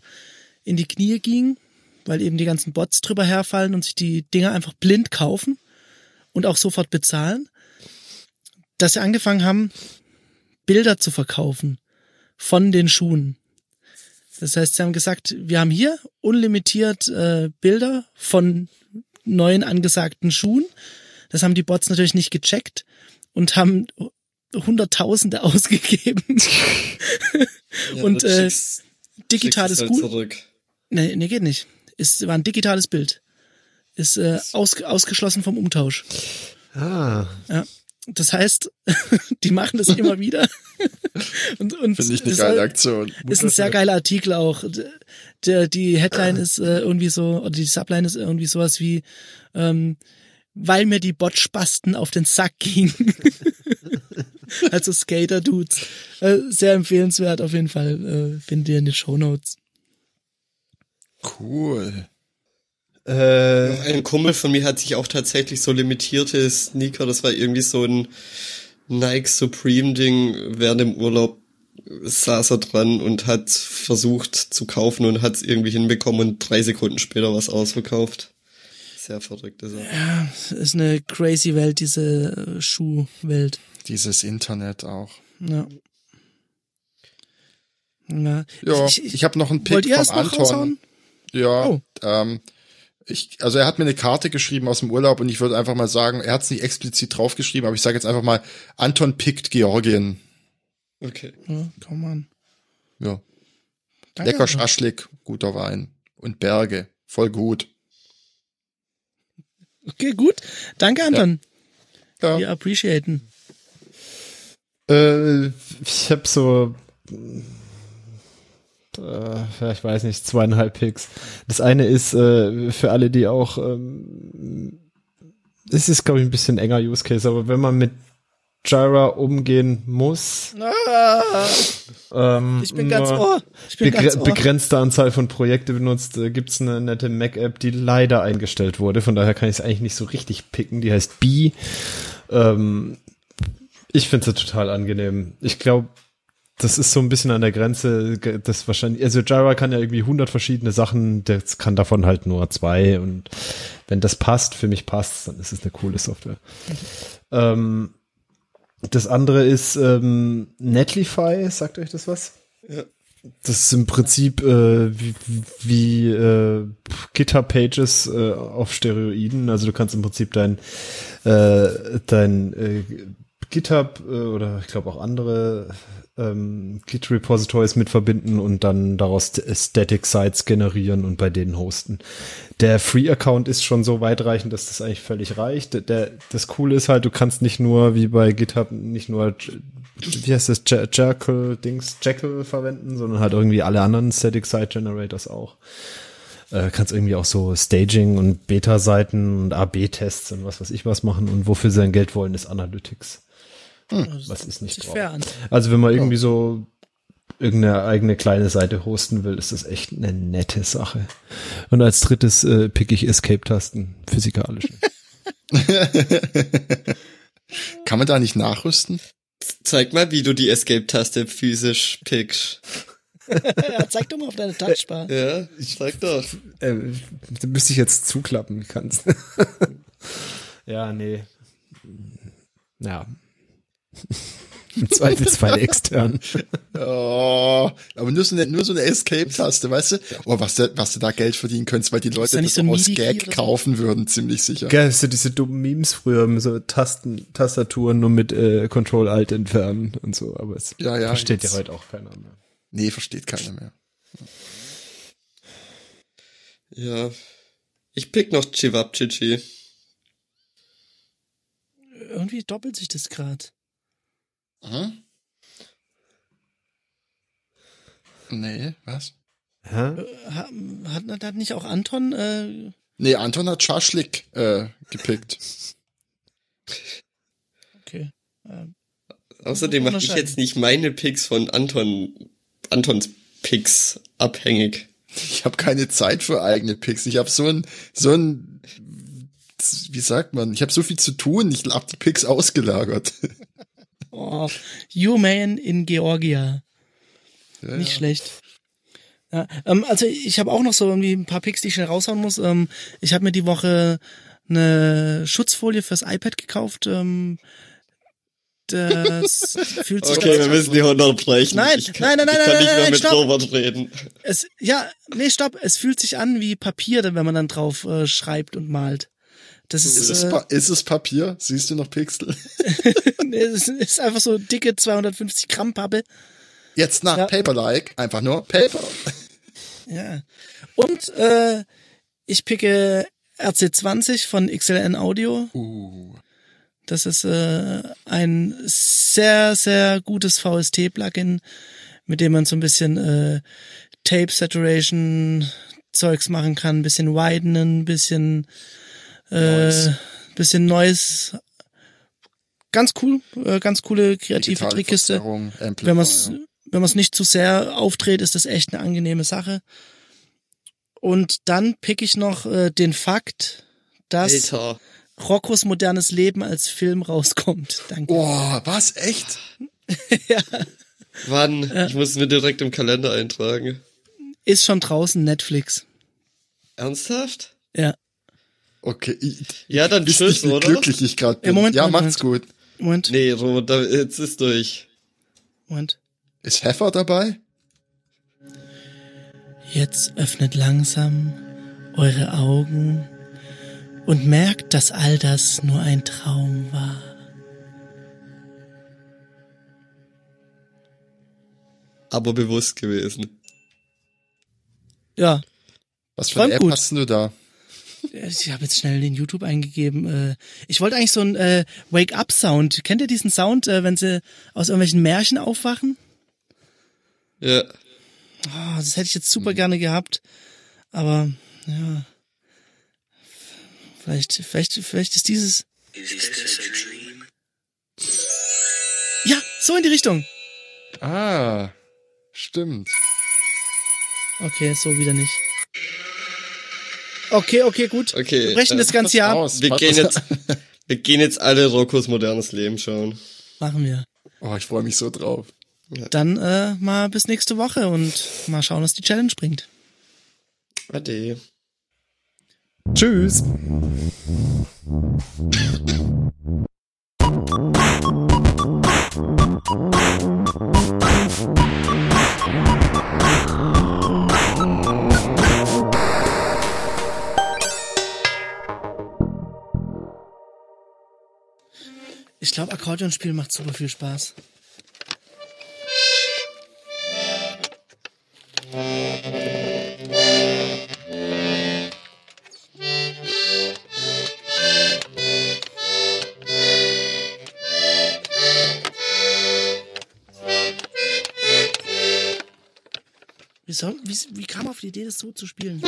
in die Knie ging, weil eben die ganzen Bots drüber herfallen und sich die Dinger einfach blind kaufen und auch sofort bezahlen, dass sie angefangen haben, Bilder zu verkaufen von den Schuhen. Das heißt, sie haben gesagt, wir haben hier unlimitiert äh, Bilder von neuen angesagten Schuhen. Das haben die Bots natürlich nicht gecheckt und haben Hunderttausende ausgegeben. Ja, Und, äh, schickst- Digitales schickst es Gut. halt zurück. Nee, nee, geht nicht. Ist, war ein digitales Bild. Ist äh, aus, ausgeschlossen vom Umtausch. Ah. Ja. Das heißt, die machen das immer wieder. und und Finde ich eine geile Aktion. ist ein sehr geiler Artikel auch. Der, die Headline ist äh, irgendwie so, oder die Subline ist irgendwie sowas wie, ähm, weil mir die Bot-Spasten auf den Sack gingen. also Skater-Dudes. Äh, sehr empfehlenswert auf jeden Fall. Äh, findet ihr in den Shownotes. Cool. Äh, Ein Kumpel von mir hat sich auch tatsächlich so limitierte Sneaker, das war irgendwie so ein Nike Supreme Ding während dem Urlaub saß er dran und hat versucht zu kaufen und hat es irgendwie hinbekommen und drei Sekunden später was ausverkauft. Sehr verrückte Sache. Ist eine crazy Welt, diese äh, Schuhwelt. Dieses Internet auch. Ja. Ja, Ja, ich, habe noch einen wollt Pick ihr vom es noch Anton. raushauen? Ja, Oh. Ähm, ich, also er hat mir eine Karte geschrieben aus dem Urlaub und ich würde einfach mal sagen, er hat es nicht explizit draufgeschrieben, aber ich sage jetzt einfach mal, Anton pickt Georgien. Okay. Ja, komm an. Ja. Danke, Lecker. Schaschlik, guter Wein. Und Berge, voll gut. Okay, gut. Danke, Anton. Ja. Wir appreciaten. Äh, ich habe so, äh, ich weiß nicht, zweieinhalb Picks. Das eine ist äh, für alle, die auch, ähm, es ist glaube ich ein bisschen enger Use Case, aber wenn man mit Jira umgehen muss, ähm, Ich bin ganz ohr. Ich bin begre ganz ohr. begrenzte Anzahl von Projekte benutzt, äh, gibt's eine nette Mac-App, die leider eingestellt wurde. Von daher kann ich es eigentlich nicht so richtig picken. Die heißt Bee. Ähm, ich finde sie total angenehm. Ich glaube, das ist so ein bisschen an der Grenze, das wahrscheinlich, also Jira kann ja irgendwie 100 verschiedene Sachen, das kann davon halt nur zwei und wenn das passt, für mich passt, dann ist es eine coole Software. Ähm, das andere ist ähm, Netlify, sagt euch das was? Ja. Das ist im Prinzip äh, wie, wie äh, GitHub-Pages äh, auf Steroiden. Also du kannst im Prinzip dein, äh, dein äh, GitHub äh, oder ich glaube auch andere ähm, Git-Repositories mit verbinden und dann daraus st- Static Sites generieren und bei denen hosten. Der Free-Account ist schon so weitreichend, dass das eigentlich völlig reicht. Der- das Coole ist halt, du kannst nicht nur wie bei GitHub nicht nur wie heißt das, Jekyll Dings, Jekyll verwenden, sondern halt irgendwie alle anderen Static Site Generators auch. Äh, kannst irgendwie auch so Staging und Beta-Seiten und AB-Tests und was weiß ich was machen und wofür sie sein Geld wollen, ist Analytics. Was ist nicht fair an. Also wenn man irgendwie so irgendeine eigene kleine Seite hosten will, ist das echt eine nette Sache. Und als drittes äh, pick ich Escape-Tasten, physikalische. Kann man da nicht nachrüsten? Zeig mal, wie du die Escape-Taste physisch pickst. Ja, zeig doch mal auf deine Touchbar. Ja, zeig doch. äh, da müsste ich jetzt zuklappen, kannst. ja, nee. Ja. Im Zweifelsfall extern. Oh, aber nur so eine, nur so eine Escape-Taste, weißt du? Oh, was, du- was du da Geld verdienen könntest, weil die Leute nicht das so aus Gag kaufen würden, ziemlich sicher. Geil, so diese dummen Memes früher, mit so Tasten, Tastaturen nur mit äh, Control-Alt entfernen und so, aber es Ja, ja, versteht jetzt- ja heute auch keiner mehr. Nee, versteht keiner mehr. Ja. Ich pick noch Chivapchichi. Irgendwie doppelt sich das grad. Hm? Nee, was? Hä? Ha- Hat, hat nicht auch Anton? Äh, Nee, Anton hat Schaschlik äh, gepickt. okay. Ähm, Außerdem mache ich jetzt nicht meine Picks von Anton, Antons Picks abhängig. Ich habe keine Zeit für eigene Picks. Ich habe so ein, so ein, wie sagt man? Ich habe so viel zu tun. Ich hab die Picks ausgelagert. oh, Human in Georgia. Ja, Nicht ja. schlecht. Ja, ähm, also ich habe auch noch so irgendwie ein paar Picks, die ich schnell raushauen muss. Ähm, ich habe mir die Woche eine Schutzfolie fürs iPad gekauft. Ähm, das fühlt sich Okay, wir müssen die unterbrechen. Nein, ich kann, nein, nein, ich nein, kann nein, nicht mehr nein, mit stopp. Robert reden. es ja, nee, stopp, es fühlt sich an wie Papier, wenn man dann drauf äh, schreibt und malt. Das ist, Ist es, äh, ist es Papier? Siehst du noch Pixel? nee, es ist einfach so dicke 250 Gramm Pappe. Jetzt nach Ja. Paper-like. Einfach nur Paper. Ja. Und äh, ich picke RC20 von XLN Audio. Uh. Das ist äh, ein sehr, sehr gutes VST-Plugin, mit dem man so ein bisschen äh, Tape Saturation Zeugs machen kann, ein bisschen widenen, ein bisschen äh, Noise. bisschen Noise. Ganz cool, äh, ganz coole kreative Digitale Trickkiste. Wenn man es wenn man's nicht zu sehr aufdreht, ist das echt eine angenehme Sache. Und dann pick ich noch äh, den Fakt, dass Alter. Roccos modernes Leben als Film rauskommt. Danke. Oh, was? Echt? Wann? Ich muss es mir direkt im Kalender eintragen. Ist schon draußen Netflix. Ernsthaft? Ja. Okay. Ich, Ja, dann tschüss, nicht, oder? glücklich ich gerade bin. Ja, Moment, ja, Moment, macht's gut. Moment, Nee, Robert, jetzt ist durch. Moment. Ist Heffer dabei? Jetzt öffnet langsam eure Augen und merkt, dass all das nur ein Traum war. Aber bewusst gewesen. Ja, Was für eine App gut. hast du da? Ich habe jetzt schnell den YouTube eingegeben. Äh, Ich wollte eigentlich so einen äh, Wake-up-Sound. Kennt ihr diesen Sound, äh, wenn sie aus irgendwelchen Märchen aufwachen? Ja. Oh, das hätte ich jetzt super gerne gehabt. Aber ja. Vielleicht, vielleicht, vielleicht ist dieses. Ja, so in die Richtung. Ah, stimmt. Okay, so wieder nicht. Okay, okay, gut. Okay, Wir brechen äh, das ganze Jahr ab. Aus. Wir gehen jetzt, wir gehen jetzt alle Rokos modernes Leben schauen. Machen wir. Oh, ich freue mich so drauf. Dann äh, mal bis nächste Woche und mal schauen, was die Challenge bringt. Ade. Tschüss. glaube, Akkordeonspielen macht super viel Spaß. Wie, soll, wie, wie kam auf die Idee, das so zu spielen?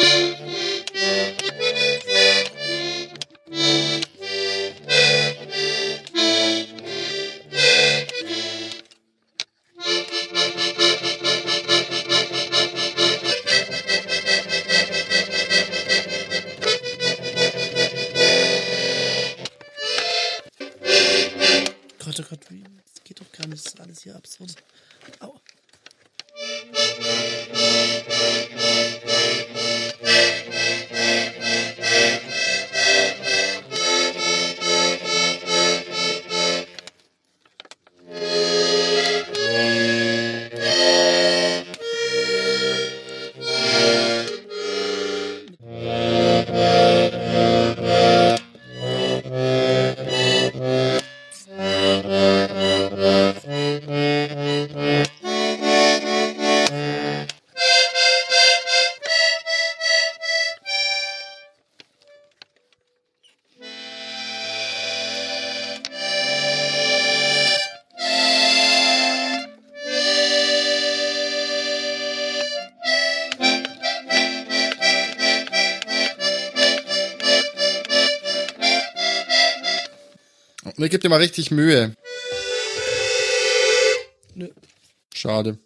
Gibt dir mal richtig Mühe. Nö. Schade.